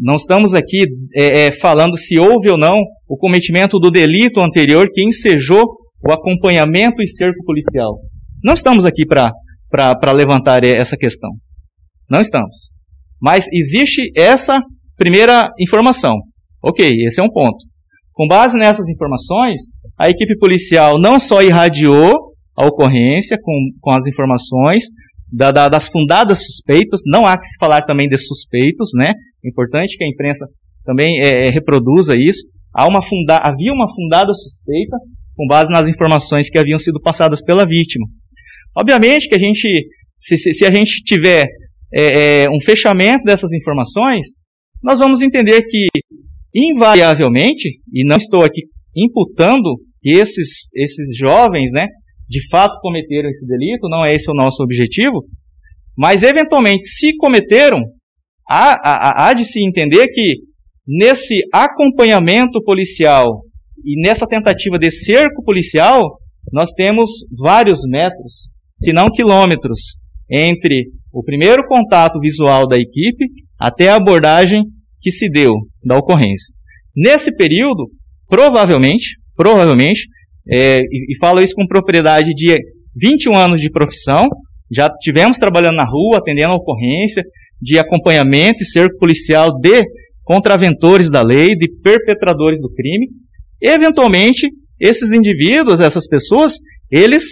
não estamos aqui é, é, falando se houve ou não o cometimento do delito anterior que ensejou o acompanhamento e cerco policial. Não estamos aqui para levantar essa questão. Não estamos. Mas existe essa primeira informação. Ok, esse é um ponto. Com base nessas informações, a equipe policial não só irradiou a ocorrência com, com as informações da, da, das fundadas suspeitas, não há que se falar também de suspeitos, né? É importante que a imprensa também é, é, reproduza isso. Há uma funda, havia uma fundada suspeita com base nas informações que haviam sido passadas pela vítima. Obviamente que a gente, se, se, se a gente tiver é, é um fechamento dessas informações, nós vamos entender que invariavelmente, e não estou aqui imputando que esses, esses jovens, né, de fato cometeram esse delito, não é esse o nosso objetivo, mas eventualmente, se cometeram, há, há, há de se entender que nesse acompanhamento policial e nessa tentativa de cerco policial, nós temos vários metros, se não quilômetros, entre o primeiro contato visual da equipe até a abordagem que se deu da ocorrência. Nesse período, provavelmente, provavelmente, é, e, e falo isso com propriedade de 21 anos de profissão, já tivemos trabalhando na rua, atendendo a ocorrência de acompanhamento e cerco policial de contraventores da lei, de perpetradores do crime. Eventualmente, esses indivíduos, essas pessoas, eles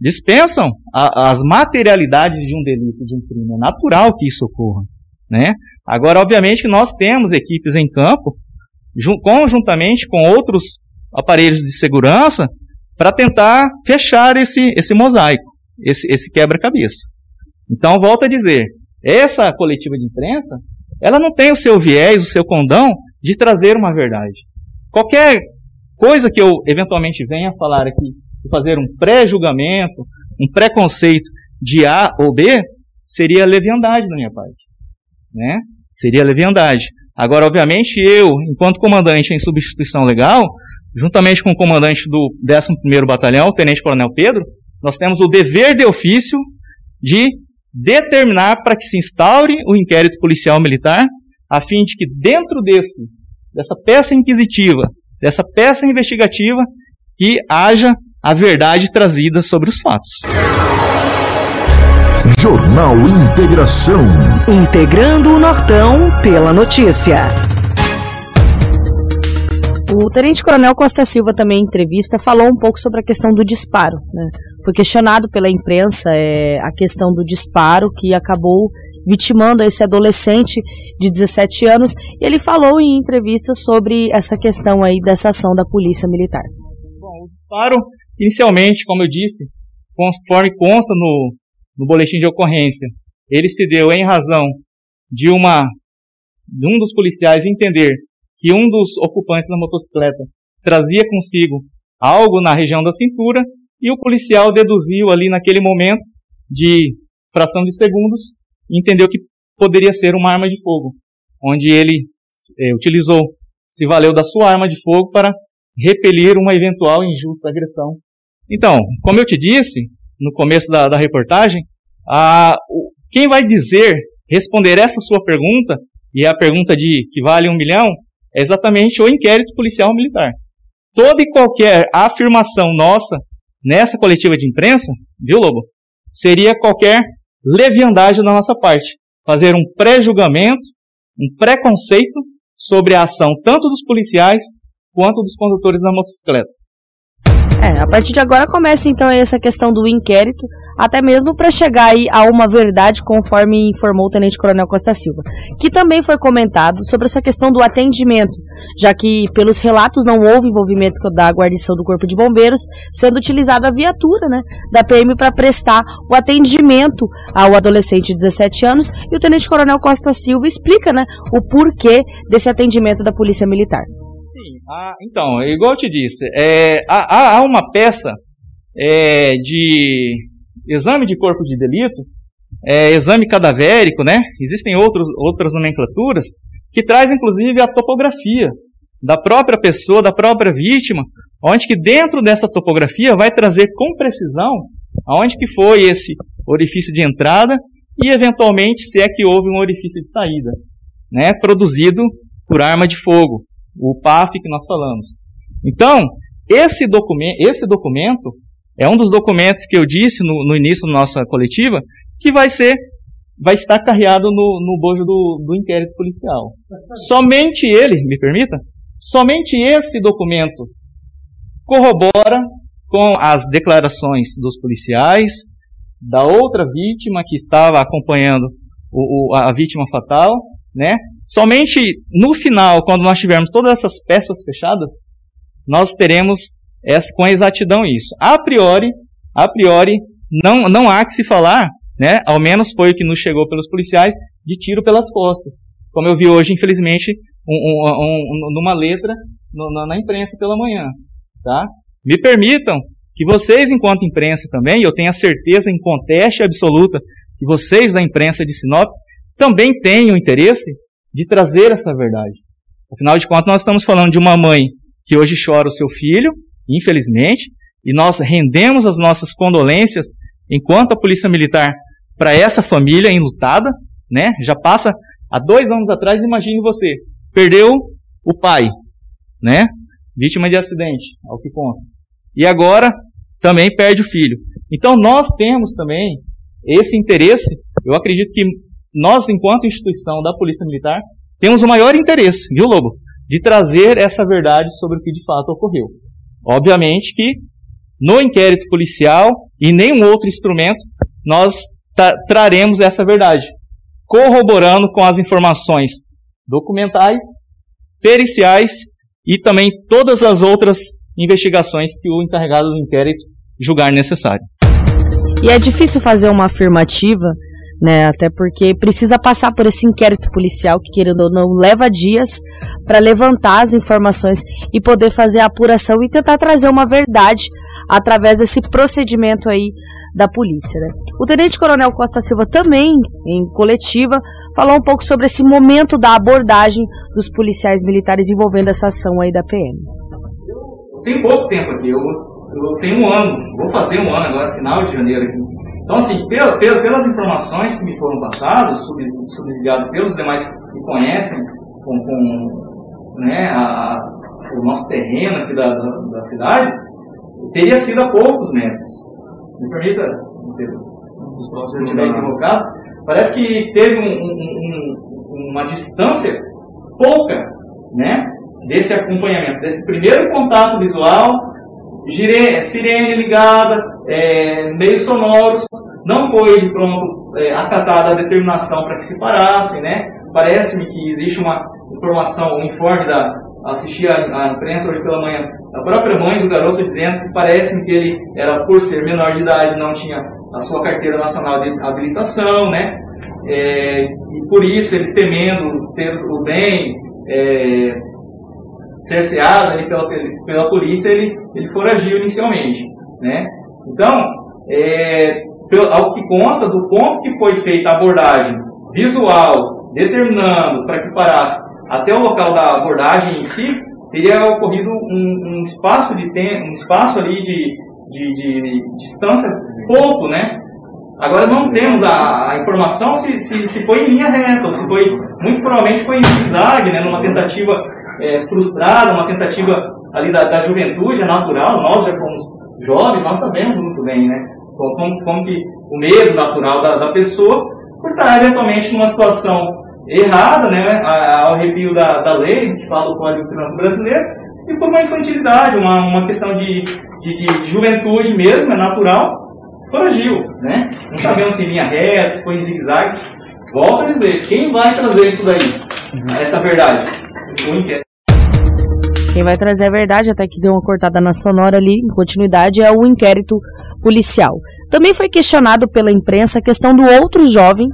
dispensam a, as materialidades de um delito, de um crime. É natural que isso ocorra. Né? Agora, obviamente, nós temos equipes em campo, conjuntamente com outros aparelhos de segurança, para tentar fechar esse, esse mosaico, esse, esse quebra-cabeça. Então, volto a dizer, essa coletiva de imprensa, ela não tem o seu viés, o seu condão de trazer uma verdade. Qualquer coisa que eu eventualmente venha falar aqui, fazer um pré-julgamento, um preconceito de A ou B, seria leviandade da minha parte né? Seria leviandade. Agora, obviamente, eu, enquanto comandante em substituição legal, juntamente com o comandante do 11º Batalhão, o Tenente Coronel Pedro, nós temos o dever de ofício de determinar para que se instaure o inquérito policial militar, a fim de que dentro desse, dessa peça inquisitiva, dessa peça investigativa, que haja a verdade trazida sobre os fatos. Jornal Integração. Integrando o Nortão pela notícia. O Tenente Coronel Costa Silva também em entrevista falou um pouco sobre a questão do disparo. Né? Foi questionado pela imprensa é, a questão do disparo que acabou vitimando esse adolescente de 17 anos. E ele falou em entrevista sobre essa questão aí dessa ação da Polícia Militar. Bom, o disparo, inicialmente, como eu disse, conforme consta no, no boletim de ocorrência, ele se deu em razão de uma de um dos policiais entender que um dos ocupantes da motocicleta trazia consigo algo na região da cintura e o policial deduziu ali naquele momento de fração de segundos e entendeu que poderia ser uma arma de fogo, onde ele é, utilizou, se valeu da sua arma de fogo para repelir uma eventual injusta agressão. Então, como eu te disse no começo da, da reportagem, a, o, quem vai dizer, responder essa sua pergunta, e é a pergunta de que vale um milhão, é exatamente o inquérito policial militar. Toda e qualquer afirmação nossa nessa coletiva de imprensa, viu, Lobo? Seria qualquer leviandagem da nossa parte. Fazer um pré-julgamento, um preconceito sobre a ação tanto dos policiais quanto dos condutores da motocicleta. É, a partir de agora começa então essa questão do inquérito, até mesmo para chegar aí a uma verdade, conforme informou o Tenente Coronel Costa Silva, que também foi comentado sobre essa questão do atendimento, já que pelos relatos não houve envolvimento da guarnição do Corpo de Bombeiros, sendo utilizada a viatura, né, da PM para prestar o atendimento ao adolescente de 17 anos, e o Tenente Coronel Costa Silva explica, né, o porquê desse atendimento da Polícia Militar. Ah, então, igual eu te disse, é, há, há, uma peça é, de exame de corpo de delito, é, exame cadavérico, né? Existem outros, outras nomenclaturas que traz inclusive a topografia da própria pessoa, da própria vítima, onde que dentro dessa topografia vai trazer com precisão aonde que foi esse orifício de entrada e eventualmente se é que houve um orifício de saída, né? Produzido por arma de fogo o PAF que nós falamos. Então, esse, document, esse documento é um dos documentos que eu disse no, no início da nossa coletiva que vai ser vai estar carreado no, no bojo do, do inquérito policial. Somente ele, me permita, somente esse documento corrobora com as declarações dos policiais, da outra vítima que estava acompanhando o, o, a vítima fatal, né? Somente no final, quando nós tivermos todas essas peças fechadas, nós teremos essa, com exatidão isso. A priori, a priori, não, não há que se falar, né? Ao menos foi o que nos chegou pelos policiais, de tiro pelas costas. Como eu vi hoje, infelizmente, um, um, um, numa letra no, na, imprensa pela manhã, tá? Me permitam que vocês, enquanto imprensa também, eu tenho a certeza em conteste absoluta que vocês da imprensa de Sinop também tenham interesse de trazer essa verdade. Afinal de contas, nós estamos falando de uma mãe que hoje chora o seu filho, infelizmente, e nós rendemos as nossas condolências enquanto a Polícia Militar para essa família enlutada, né? Já passa há dois anos atrás, imagine você, perdeu o pai, né? Vítima de acidente, ao que conta. E agora também perde o filho. Então nós temos também esse interesse, eu acredito que nós, enquanto instituição da Polícia Militar, temos o maior interesse, viu, Lobo, de trazer essa verdade sobre o que de fato ocorreu. Obviamente que no inquérito policial e nenhum outro instrumento nós traremos essa verdade, corroborando com as informações documentais, periciais e também todas as outras investigações que o encarregado do inquérito julgar necessário. E é difícil fazer uma afirmativa né? Até porque precisa passar por esse inquérito policial que querendo ou não leva dias para levantar as informações e poder fazer a apuração e tentar trazer uma verdade através desse procedimento aí da polícia. Né? O Tenente Coronel Costa Silva também, em coletiva, falou um pouco sobre esse momento da abordagem dos policiais militares envolvendo essa ação aí da PM. tenho pouco tempo aqui, eu, eu tenho um ano, vou fazer um ano agora, final de janeiro aqui. Então, assim, pela, pela, pelas informações que me foram passadas, subsidiadas pelos demais que conhecem com, com né, a, o nosso terreno aqui da, da, da, cidade, teria sido a poucos metros. Me permita, se eu estiver equivocado, parece que teve um, um, uma distância pouca, né, desse acompanhamento, desse primeiro contato visual, gire, sirene ligada, é, meios sonoros, não foi de pronto é, acatada a determinação para que se parassem, né? Parece-me que existe uma informação, um informe da assisti a, imprensa hoje pela manhã, a própria mãe do garoto dizendo que parece que ele era por ser menor de idade não tinha a sua carteira nacional de habilitação, né? É, e por isso ele temendo ter o bem é, cerceado ali pela, pela polícia, ele, ele foragiu inicialmente, né? Então, é, ao que consta do ponto que foi feita a abordagem visual, determinando para que parasse até o local da abordagem em si, teria ocorrido um, um espaço de tempo, um espaço ali de, de, de, de, distância pouco, né? Agora não temos a, a informação se, se, se, foi em linha reta, ou se foi, muito provavelmente foi em zigue, né? Numa tentativa é, frustrada, uma tentativa ali da, da juventude, é natural, nós já fomos jovens, nós sabemos muito bem, né? Como, como que o medo natural da, da pessoa, por estar eventualmente numa situação errada, né, ao arrepio da, da lei, que fala do Código de Trânsito Brasileiro, e por uma infantilidade, uma, uma questão de, de, de juventude mesmo, é natural, foragiu, né? Não sabemos se linha reta, se foi em zigue-zague. Volto a dizer, quem vai trazer isso daí? Uhum. Essa verdade? O inquérito. Quem vai trazer a verdade, até que deu uma cortada na sonora ali, em continuidade, é o inquérito policial. Também foi questionado pela imprensa a questão do outro jovem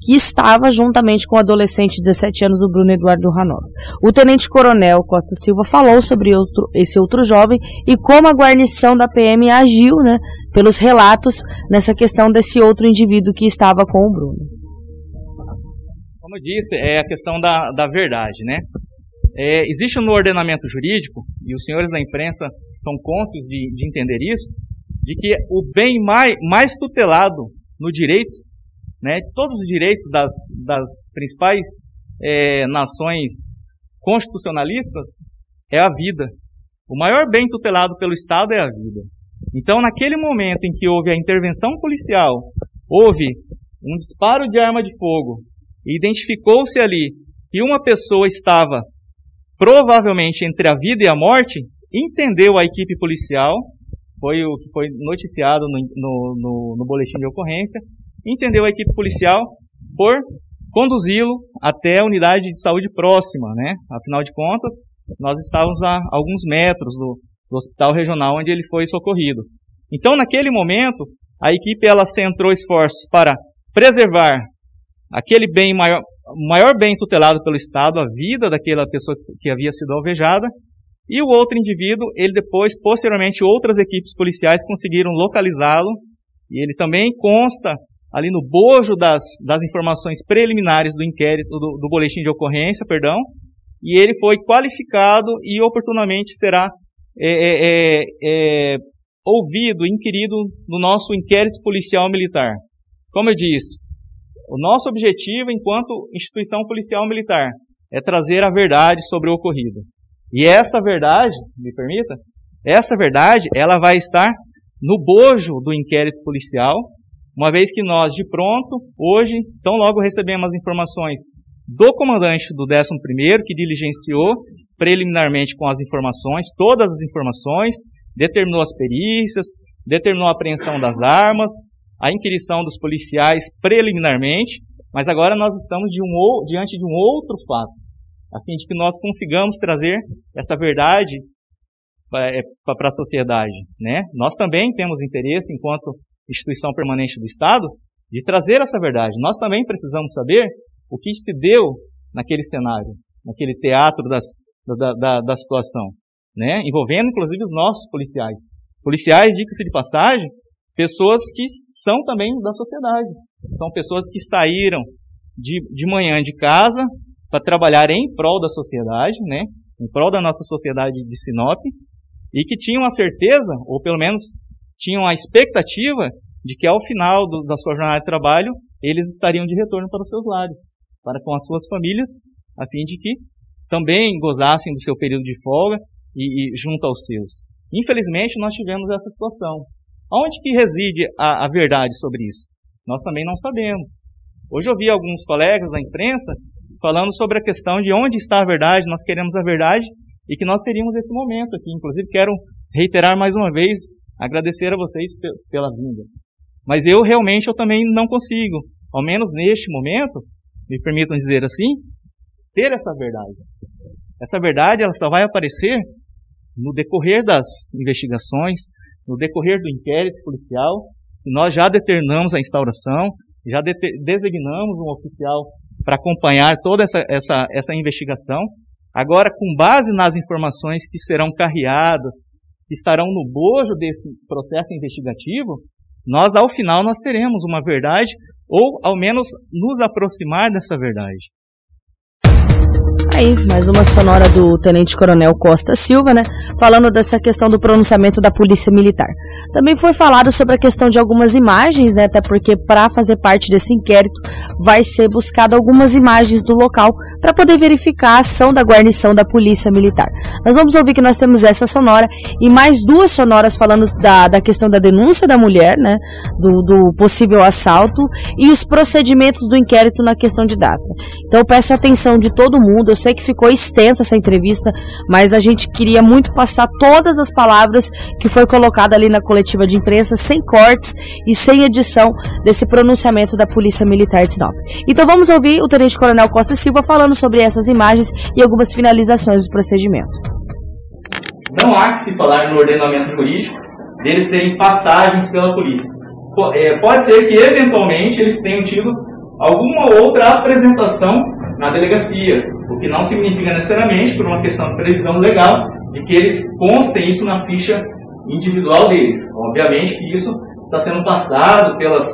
que estava juntamente com o adolescente de 17 anos, o Bruno Eduardo Ranov. O tenente-coronel Costa Silva falou sobre outro, esse outro jovem e como a guarnição da PM agiu, né, pelos relatos nessa questão desse outro indivíduo que estava com o Bruno. Como eu disse, é a questão da, da verdade, né? É, existe no ordenamento jurídico, e os senhores da imprensa são cônscios de, de entender isso, de que o bem mais, mais tutelado no direito né, todos os direitos das, das principais é, nações constitucionalistas é a vida. O maior bem tutelado pelo Estado é a vida. Então, naquele momento em que houve a intervenção policial, houve um disparo de arma de fogo e identificou-se ali que uma pessoa estava provavelmente entre a vida e a morte, entendeu a equipe policial, foi o que foi noticiado no, no, no, no boletim de ocorrência, entendeu a equipe policial por conduzi-lo até a unidade de saúde próxima, né? Afinal de contas, nós estávamos a alguns metros do, do hospital regional onde ele foi socorrido. Então, naquele momento, a equipe ela centrou esforços para preservar aquele bem maior, maior bem tutelado pelo Estado, a vida daquela pessoa que havia sido alvejada, e o outro indivíduo, ele depois, posteriormente, outras equipes policiais conseguiram localizá-lo, e ele também consta ali no bojo das, das informações preliminares do inquérito, do, do boletim de ocorrência, perdão, e ele foi qualificado e oportunamente será é, é, é, é, ouvido, inquirido no nosso inquérito policial militar. Como eu disse, o nosso objetivo enquanto instituição policial militar é trazer a verdade sobre o ocorrido. E essa verdade, me permita, essa verdade, ela vai estar no bojo do inquérito policial, uma vez que nós, de pronto, hoje, tão logo recebemos as informações do comandante do 11º, que diligenciou preliminarmente com as informações, todas as informações, determinou as perícias, determinou a apreensão das armas, a inquirição dos policiais preliminarmente, mas agora nós estamos de um, diante de um outro fato, a fim de que nós consigamos trazer essa verdade para é, a sociedade. Né? Nós também temos interesse, enquanto instituição permanente do Estado, de trazer essa verdade. Nós também precisamos saber o que se deu naquele cenário, naquele teatro das, da, da, da situação, né? envolvendo inclusive os nossos policiais. Policiais, diga-se de passagem, pessoas que são também da sociedade. São pessoas que saíram de, de manhã de casa para trabalhar em prol da sociedade, né? em prol da nossa sociedade de Sinop, e que tinham a certeza, ou pelo menos tinham a expectativa, de que ao final do, da sua jornada de trabalho eles estariam de retorno para os seus lares, para com as suas famílias, a fim de que também gozassem do seu período de folga e, e junto aos seus. Infelizmente, nós tivemos essa situação. Onde que reside a, a verdade sobre isso? Nós também não sabemos. Hoje eu vi alguns colegas da imprensa falando sobre a questão de onde está a verdade, nós queremos a verdade e que nós teríamos esse momento aqui. Inclusive, quero reiterar mais uma vez, agradecer a vocês pela vinda. Mas eu realmente eu também não consigo, ao menos neste momento, me permitam dizer assim, ter essa verdade. Essa verdade ela só vai aparecer no decorrer das investigações, no decorrer do inquérito policial, nós já determinamos a instauração, já de designamos um oficial para acompanhar toda essa, essa, essa investigação. Agora, com base nas informações que serão carreadas, que estarão no bojo desse processo investigativo, nós, ao final, nós teremos uma verdade, ou ao menos nos aproximar dessa verdade. Aí, mais uma sonora do Tenente Coronel Costa Silva, né? Falando dessa questão do pronunciamento da Polícia Militar. Também foi falado sobre a questão de algumas imagens, né? Até porque para fazer parte desse inquérito vai ser buscado algumas imagens do local para poder verificar a ação da guarnição da Polícia Militar. Nós vamos ouvir que nós temos essa sonora e mais duas sonoras falando da, da questão da denúncia da mulher, né? Do, do possível assalto e os procedimentos do inquérito na questão de data. Então eu peço a atenção de todo mundo. Eu sei que ficou extensa essa entrevista, mas a gente queria muito passar todas as palavras que foi colocada ali na coletiva de imprensa, sem cortes e sem edição desse pronunciamento da Polícia Militar de Sinop. Então vamos ouvir o Tenente Coronel Costa Silva falando sobre essas imagens e algumas finalizações do procedimento. Não há que se falar no ordenamento jurídico deles terem passagens pela polícia. É, pode ser que eventualmente eles tenham tido alguma outra apresentação na delegacia, o que não significa necessariamente, por uma questão de previsão legal, de que eles constem isso na ficha individual deles. Obviamente que isso está sendo passado pelas,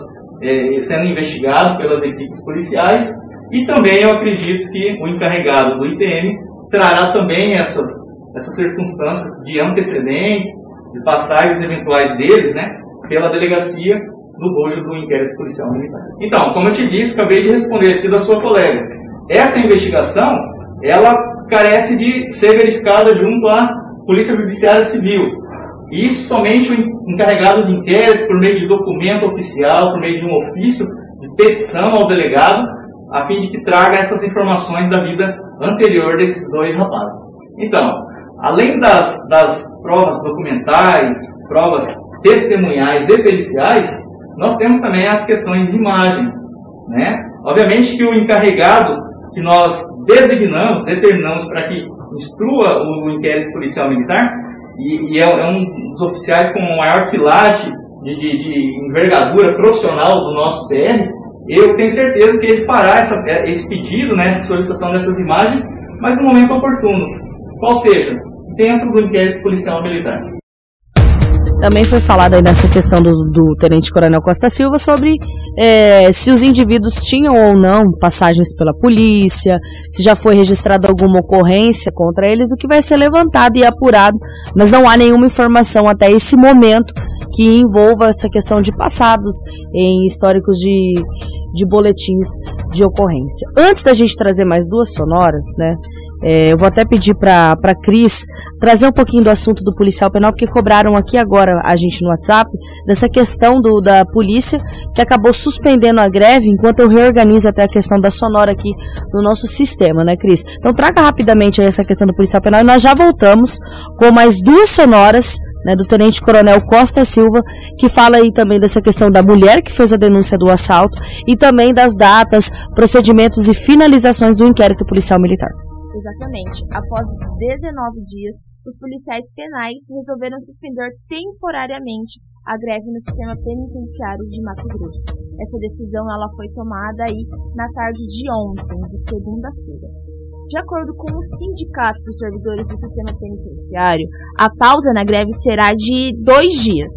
é, sendo investigado pelas equipes policiais e também eu acredito que o encarregado do ITM trará também essas, essas circunstâncias de antecedentes, de passagens eventuais deles, né, pela delegacia no bojo do inquérito policial militar. Então, como eu te disse, acabei de responder aqui da sua colega. Essa investigação, ela carece de ser verificada junto à Polícia Judiciária Civil. Isso somente o encarregado de inquérito, por meio de documento oficial, por meio de um ofício de petição ao delegado, a fim de que traga essas informações da vida anterior desses dois rapazes. Então, além das, das provas documentais, provas testemunhais e periciais, nós temos também as questões de imagens. Né? Obviamente que o encarregado que nós designamos, determinamos para que instrua o inquérito policial militar, e, e é, é, um dos oficiais com o maior quilate de, de, de, envergadura profissional do nosso CR, eu tenho certeza que ele fará essa, esse pedido, né, essa solicitação dessas imagens, mas no momento oportuno. Qual seja, dentro do inquérito policial militar. Também foi falado aí nessa questão do, do Tenente Coronel Costa Silva sobre é, se os indivíduos tinham ou não passagens pela polícia, se já foi registrada alguma ocorrência contra eles, o que vai ser levantado e apurado, mas não há nenhuma informação até esse momento que envolva essa questão de passados em históricos de, de boletins de ocorrência. Antes da gente trazer mais duas sonoras, né? É, eu vou até pedir para a Cris trazer um pouquinho do assunto do policial penal, porque cobraram aqui agora a gente no WhatsApp dessa questão do, da polícia que acabou suspendendo a greve enquanto eu reorganizo até a questão da sonora aqui no nosso sistema, né, Cris? Então traga rapidamente essa questão do policial penal e nós já voltamos com mais duas sonoras né, do Tenente Coronel Costa Silva, que fala aí também dessa questão da mulher que fez a denúncia do assalto e também das datas, procedimentos e finalizações do inquérito policial militar. Exatamente. Após 19 dias, os policiais penais resolveram suspender temporariamente a greve no sistema penitenciário de Mato Grosso. Essa decisão ela foi tomada aí na tarde de ontem, de segunda-feira. De acordo com o Sindicato dos Servidores do Sistema Penitenciário, a pausa na greve será de dois dias,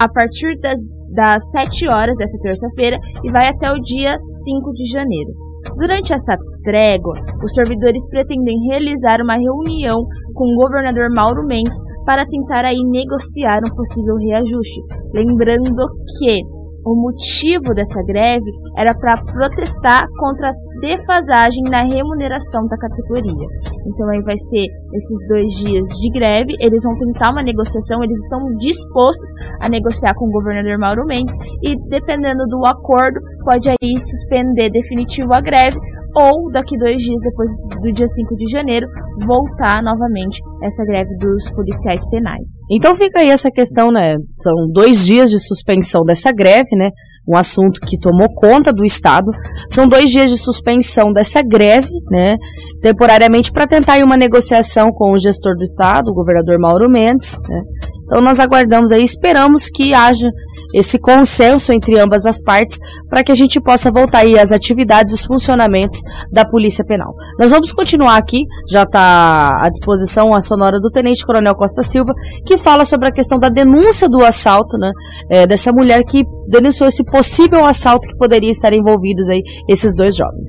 a partir das, das 7 horas dessa terça-feira e vai até o dia 5 de janeiro. Durante essa trégua, os servidores pretendem realizar uma reunião com o governador Mauro Mendes para tentar aí negociar um possível reajuste. Lembrando que o motivo dessa greve era para protestar contra a defasagem na remuneração da categoria. Então aí vai ser esses dois dias de greve, eles vão tentar uma negociação, eles estão dispostos a negociar com o governador Mauro Mendes e dependendo do acordo, pode aí suspender definitivo a greve ou daqui dois dias depois do dia 5 de janeiro voltar novamente essa greve dos policiais penais. Então fica aí essa questão, né? São dois dias de suspensão dessa greve, né? Um assunto que tomou conta do Estado. São dois dias de suspensão dessa greve, né? Temporariamente para tentar uma negociação com o gestor do Estado, o governador Mauro Mendes. Né? Então nós aguardamos aí, esperamos que haja esse consenso entre ambas as partes para que a gente possa voltar aí às atividades e os funcionamentos da Polícia Penal. Nós vamos continuar aqui, já está à disposição a sonora do Tenente Coronel Costa Silva, que fala sobre a questão da denúncia do assalto, né, é, dessa mulher que denunciou esse possível assalto que poderia estar envolvidos aí esses dois jovens.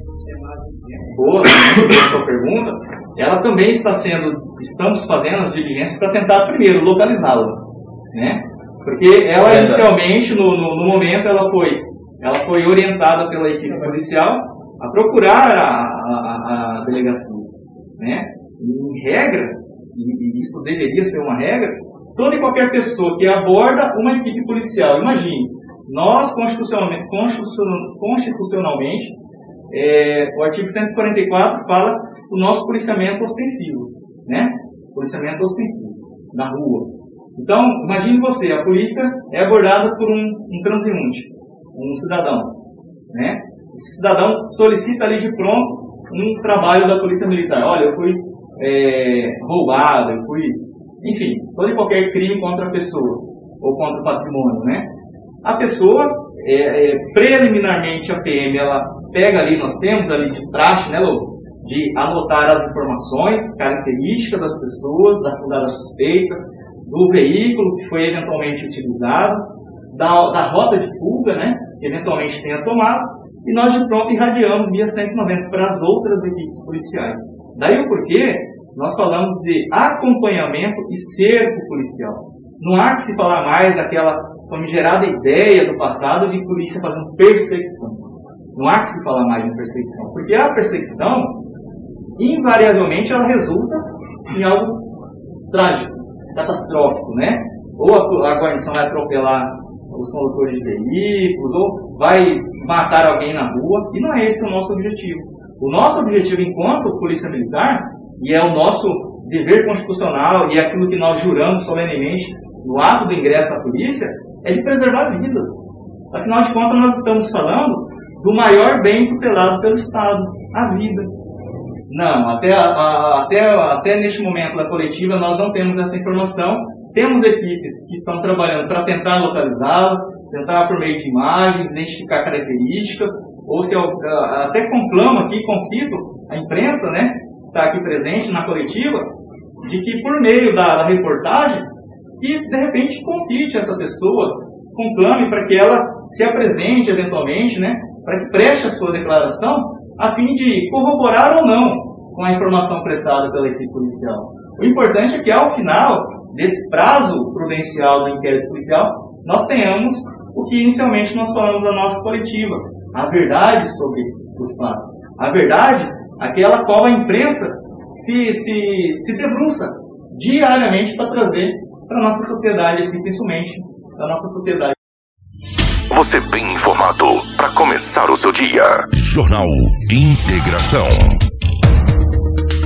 Boa, sua pergunta, ela também está sendo, estamos fazendo as diligências para tentar primeiro localizá-la, né? Porque ela inicialmente, no, no, no, momento, ela foi, ela foi orientada pela equipe policial a procurar a, a, a delegacia. Né? Em regra, e, e isso deveria ser uma regra, toda e qualquer pessoa que aborda uma equipe policial, imagine, nós constitucionalmente, constitucionalmente é, o artigo 144 fala o nosso policiamento ostensivo, né? Policiamento ostensivo, na rua. Então, imagine você, a polícia é abordada por um, um transeunte, um cidadão. Né? Esse cidadão solicita ali de pronto um trabalho da polícia militar. Olha, eu fui é, roubado, eu fui... Enfim, todo e qualquer crime contra a pessoa ou contra o patrimônio, né? A pessoa, é, é, preliminarmente a PM, ela pega ali, nós temos ali de praxe, né, Lô? De anotar as informações, características das pessoas, da fundada suspeita, do veículo que foi eventualmente utilizado, da, da rota de fuga, né, que eventualmente tenha tomado, e nós de pronto irradiamos via 190 para as outras equipes policiais. Daí o porquê nós falamos de acompanhamento e cerco policial. Não há que se falar mais daquela famigerada ideia do passado de polícia fazendo perseguição. Não há que se falar mais de perseguição, porque a perseguição, invariavelmente, ela resulta em algo trágico catastrófico, né? Ou a, a guarnição vai atropelar os condutores de veículos, ou vai matar alguém na rua, e não é esse o nosso objetivo. O nosso objetivo enquanto Polícia Militar, e é o nosso dever constitucional, e é aquilo que nós juramos solenemente no ato do ingresso da polícia, é de preservar vidas. Afinal de contas, nós estamos falando do maior bem tutelado pelo Estado, a vida. Não, até, a, até, até neste momento da coletiva nós não temos essa informação. Temos equipes que estão trabalhando para tentar localizá-la, tentar por meio de imagens, identificar características, ou se eu até conclamo aqui, concito a imprensa, né, está aqui presente na coletiva, de que por meio da, da reportagem, que de repente concite essa pessoa, conclame para que ela se apresente eventualmente, né, para que preste a sua declaração a fim de corroborar ou não com a informação prestada pela equipe policial. O importante é que, ao final desse prazo prudencial do inquérito policial, nós tenhamos o que inicialmente nós falamos na nossa coletiva, a verdade sobre os fatos. A verdade, aquela qual a imprensa se, se, se debruça diariamente para trazer para a nossa sociedade, principalmente para a nossa sociedade. Você bem informado para começar o seu dia. Jornal Integração.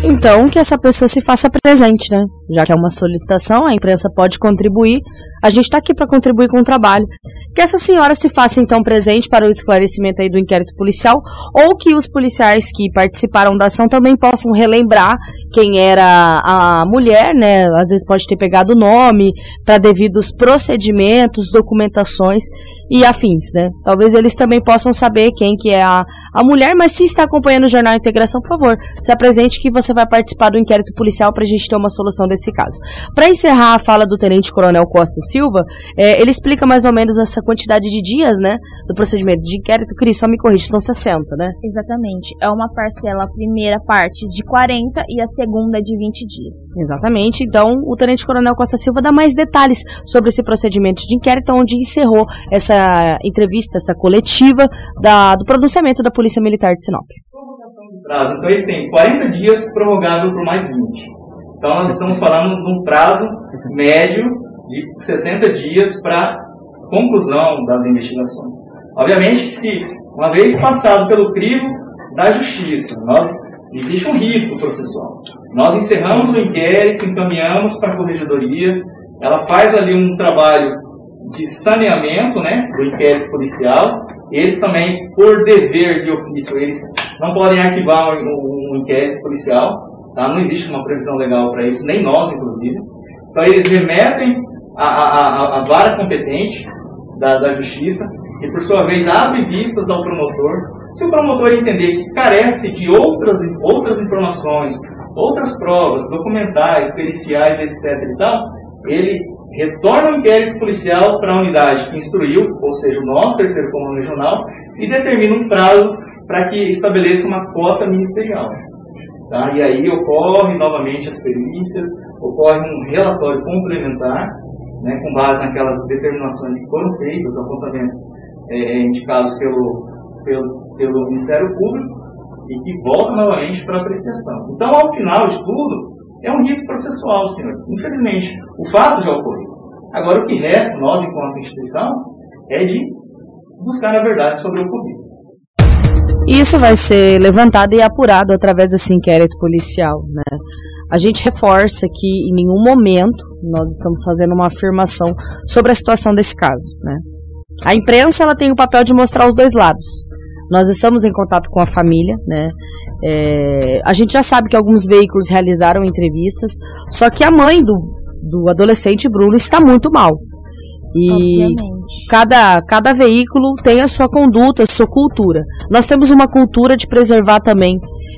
Então, que essa pessoa se faça presente, né? Já que é uma solicitação, a imprensa pode contribuir. A gente está aqui para contribuir com o trabalho. Que essa senhora se faça então presente para o esclarecimento aí do inquérito policial, ou que os policiais que participaram da ação também possam relembrar quem era a mulher, né? Às vezes pode ter pegado o nome para devidos procedimentos, documentações e afins, né? Talvez eles também possam saber quem que é a, a mulher, mas se está acompanhando o Jornal Integração, por favor, se apresente que você vai participar do inquérito policial para a gente ter uma solução desse caso. Para encerrar a fala do Tenente Coronel Costa Silva, é, ele explica mais ou menos essa quantidade de dias, né, do procedimento de inquérito, Cris, só me corrige, são 60, né? Exatamente. É uma parcela, a primeira parte de 40 e a segunda de 20 dias. Exatamente. Então, o Tenente Coronel Costa Silva dá mais detalhes sobre esse procedimento de inquérito, onde encerrou essa entrevista, essa coletiva da, do pronunciamento da Polícia Militar de Sinop. Prazo. Então, ele tem 40 dias prorrogável por mais 20. Então, nós estamos falando de um prazo médio de 60 dias para conclusão das investigações. Obviamente que se, uma vez passado pelo crivo da justiça, nós, existe um rito processual. Nós encerramos o inquérito, encaminhamos para a corregedoria, ela faz ali um trabalho de saneamento né, do inquérito policial, eles também, por dever de ofício, eles não podem arquivar um, um inquérito policial, tá? não existe uma previsão legal para isso, nem nós, inclusive. Então, eles remetem à, vara competente da, da Justiça e, por sua vez, abre vistas ao promotor. Se o promotor entender que carece de outras, outras informações, outras provas documentais, periciais, etc. e tal, ele retorna o inquérito policial para a unidade que instruiu, ou seja, o nosso terceiro comando regional, e determina um prazo para que estabeleça uma cota ministerial. Tá? E aí ocorre novamente as perícias, ocorre um relatório complementar, né, com base naquelas determinações que foram feitas, os apontamentos é, indicados pelo, pelo, pelo Ministério Público, e que volta novamente para apreciação. Então, ao final de tudo, é um rito processual, senhores. Infelizmente, o fato já ocorreu. Agora, o que resta, nós, enquanto instituição, é de buscar a verdade sobre o ocorrido. Isso vai ser levantado e apurado através desse inquérito policial. Né? A gente reforça que em nenhum momento nós estamos fazendo uma afirmação sobre a situação desse caso. Né? A imprensa ela tem o papel de mostrar os dois lados. Nós estamos em contato com a família, né? É, a gente já sabe que alguns veículos realizaram entrevistas, só que a mãe do, do adolescente Bruno está muito mal. E cada, cada veículo tem a sua conduta, a sua cultura. Nós temos uma cultura de preservar também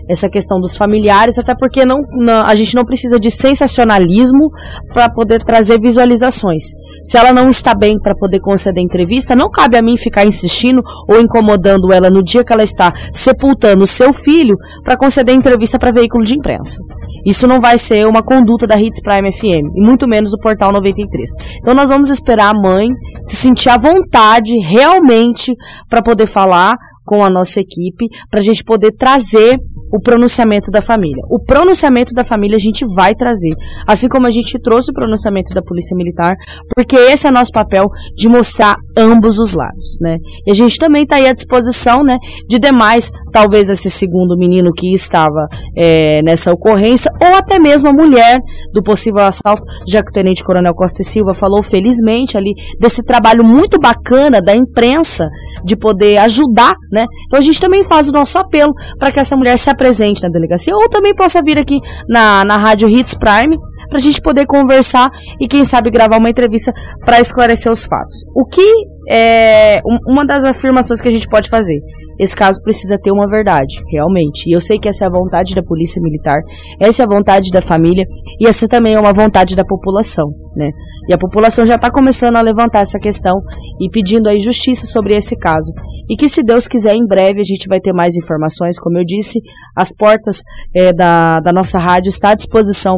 essa questão dos familiares, até porque não, não a gente não precisa de sensacionalismo para poder trazer visualizações. Se ela não está bem para poder conceder entrevista, não cabe a mim ficar insistindo ou incomodando ela no dia que ela está sepultando seu filho para conceder entrevista para veículo de imprensa. Isso não vai ser uma conduta da Hits Prime FM, e muito menos o Portal 93. Então nós vamos esperar a mãe se sentir à vontade realmente para poder falar com a nossa equipe, para a gente poder trazer o pronunciamento da família. O pronunciamento da família a gente vai trazer, assim como a gente trouxe o pronunciamento da Polícia Militar, porque esse é nosso papel de mostrar ambos os lados, né? E a gente também está aí à disposição, né, de demais, talvez esse segundo menino que estava é, nessa ocorrência, ou até mesmo a mulher do possível assalto, já que o Tenente Coronel Costa e Silva falou felizmente ali desse trabalho muito bacana da imprensa de poder ajudar, né? Então a gente também faz o nosso apelo para que essa mulher se presente na delegacia, ou também possa vir aqui na, na Rádio Hits Prime para a gente poder conversar e, quem sabe, gravar uma entrevista para esclarecer os fatos. O que é uma das afirmações que a gente pode fazer? Esse caso precisa ter uma verdade, realmente. E eu sei que essa é a vontade da Polícia Militar, essa é a vontade da família e essa também é uma vontade da população, né? E a população já está começando a levantar essa questão e pedindo aí justiça sobre esse caso. E que, se Deus quiser, em breve a gente vai ter mais informações. Como eu disse, as portas é, da, da nossa rádio estão à disposição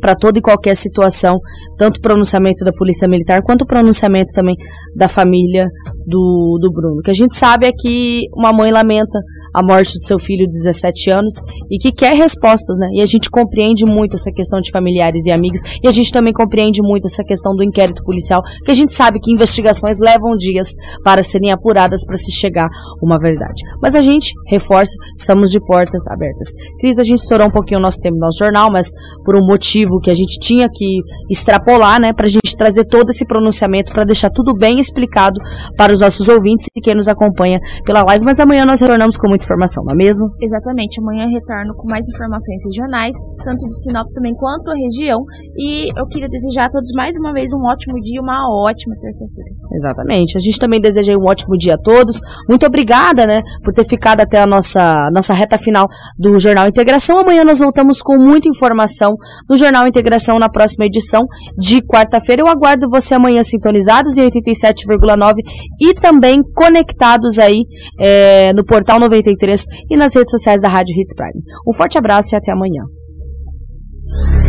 para toda e qualquer situação, tanto o pronunciamento da Polícia Militar quanto o pronunciamento também da família do, do Bruno. O que a gente sabe é que uma mãe lamenta a morte do seu filho de 17 anos e que quer respostas, né? E a gente compreende muito essa questão de familiares e amigos e a gente também compreende muito essa questão do inquérito policial, que a gente sabe que investigações levam dias para serem apuradas para se chegar uma verdade. Mas a gente reforça, estamos de portas abertas. Cris, a gente estourou um pouquinho o nosso tempo no nosso jornal, mas por um motivo que a gente tinha que extrapolar, né, para a gente trazer todo esse pronunciamento para deixar tudo bem explicado para os nossos ouvintes e quem nos acompanha pela live. Mas amanhã nós retornamos com muito informação, não é mesmo? Exatamente. Amanhã retorno com mais informações regionais, tanto de Sinop também quanto a região. E eu queria desejar a todos mais uma vez um ótimo dia, uma ótima terça-feira. Exatamente. A gente também deseja um ótimo dia a todos. Muito obrigada, né, por ter ficado até a nossa, nossa reta final do Jornal Integração. Amanhã nós voltamos com muita informação no Jornal Integração na próxima edição de quarta-feira. Eu aguardo você amanhã sintonizados em 87,9 e também conectados aí é, no Portal 93 e nas redes sociais da Rádio Hits Prime. Um forte abraço e até amanhã.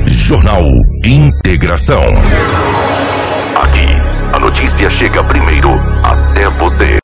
Jornal Integração. Aqui, a notícia chega primeiro até você.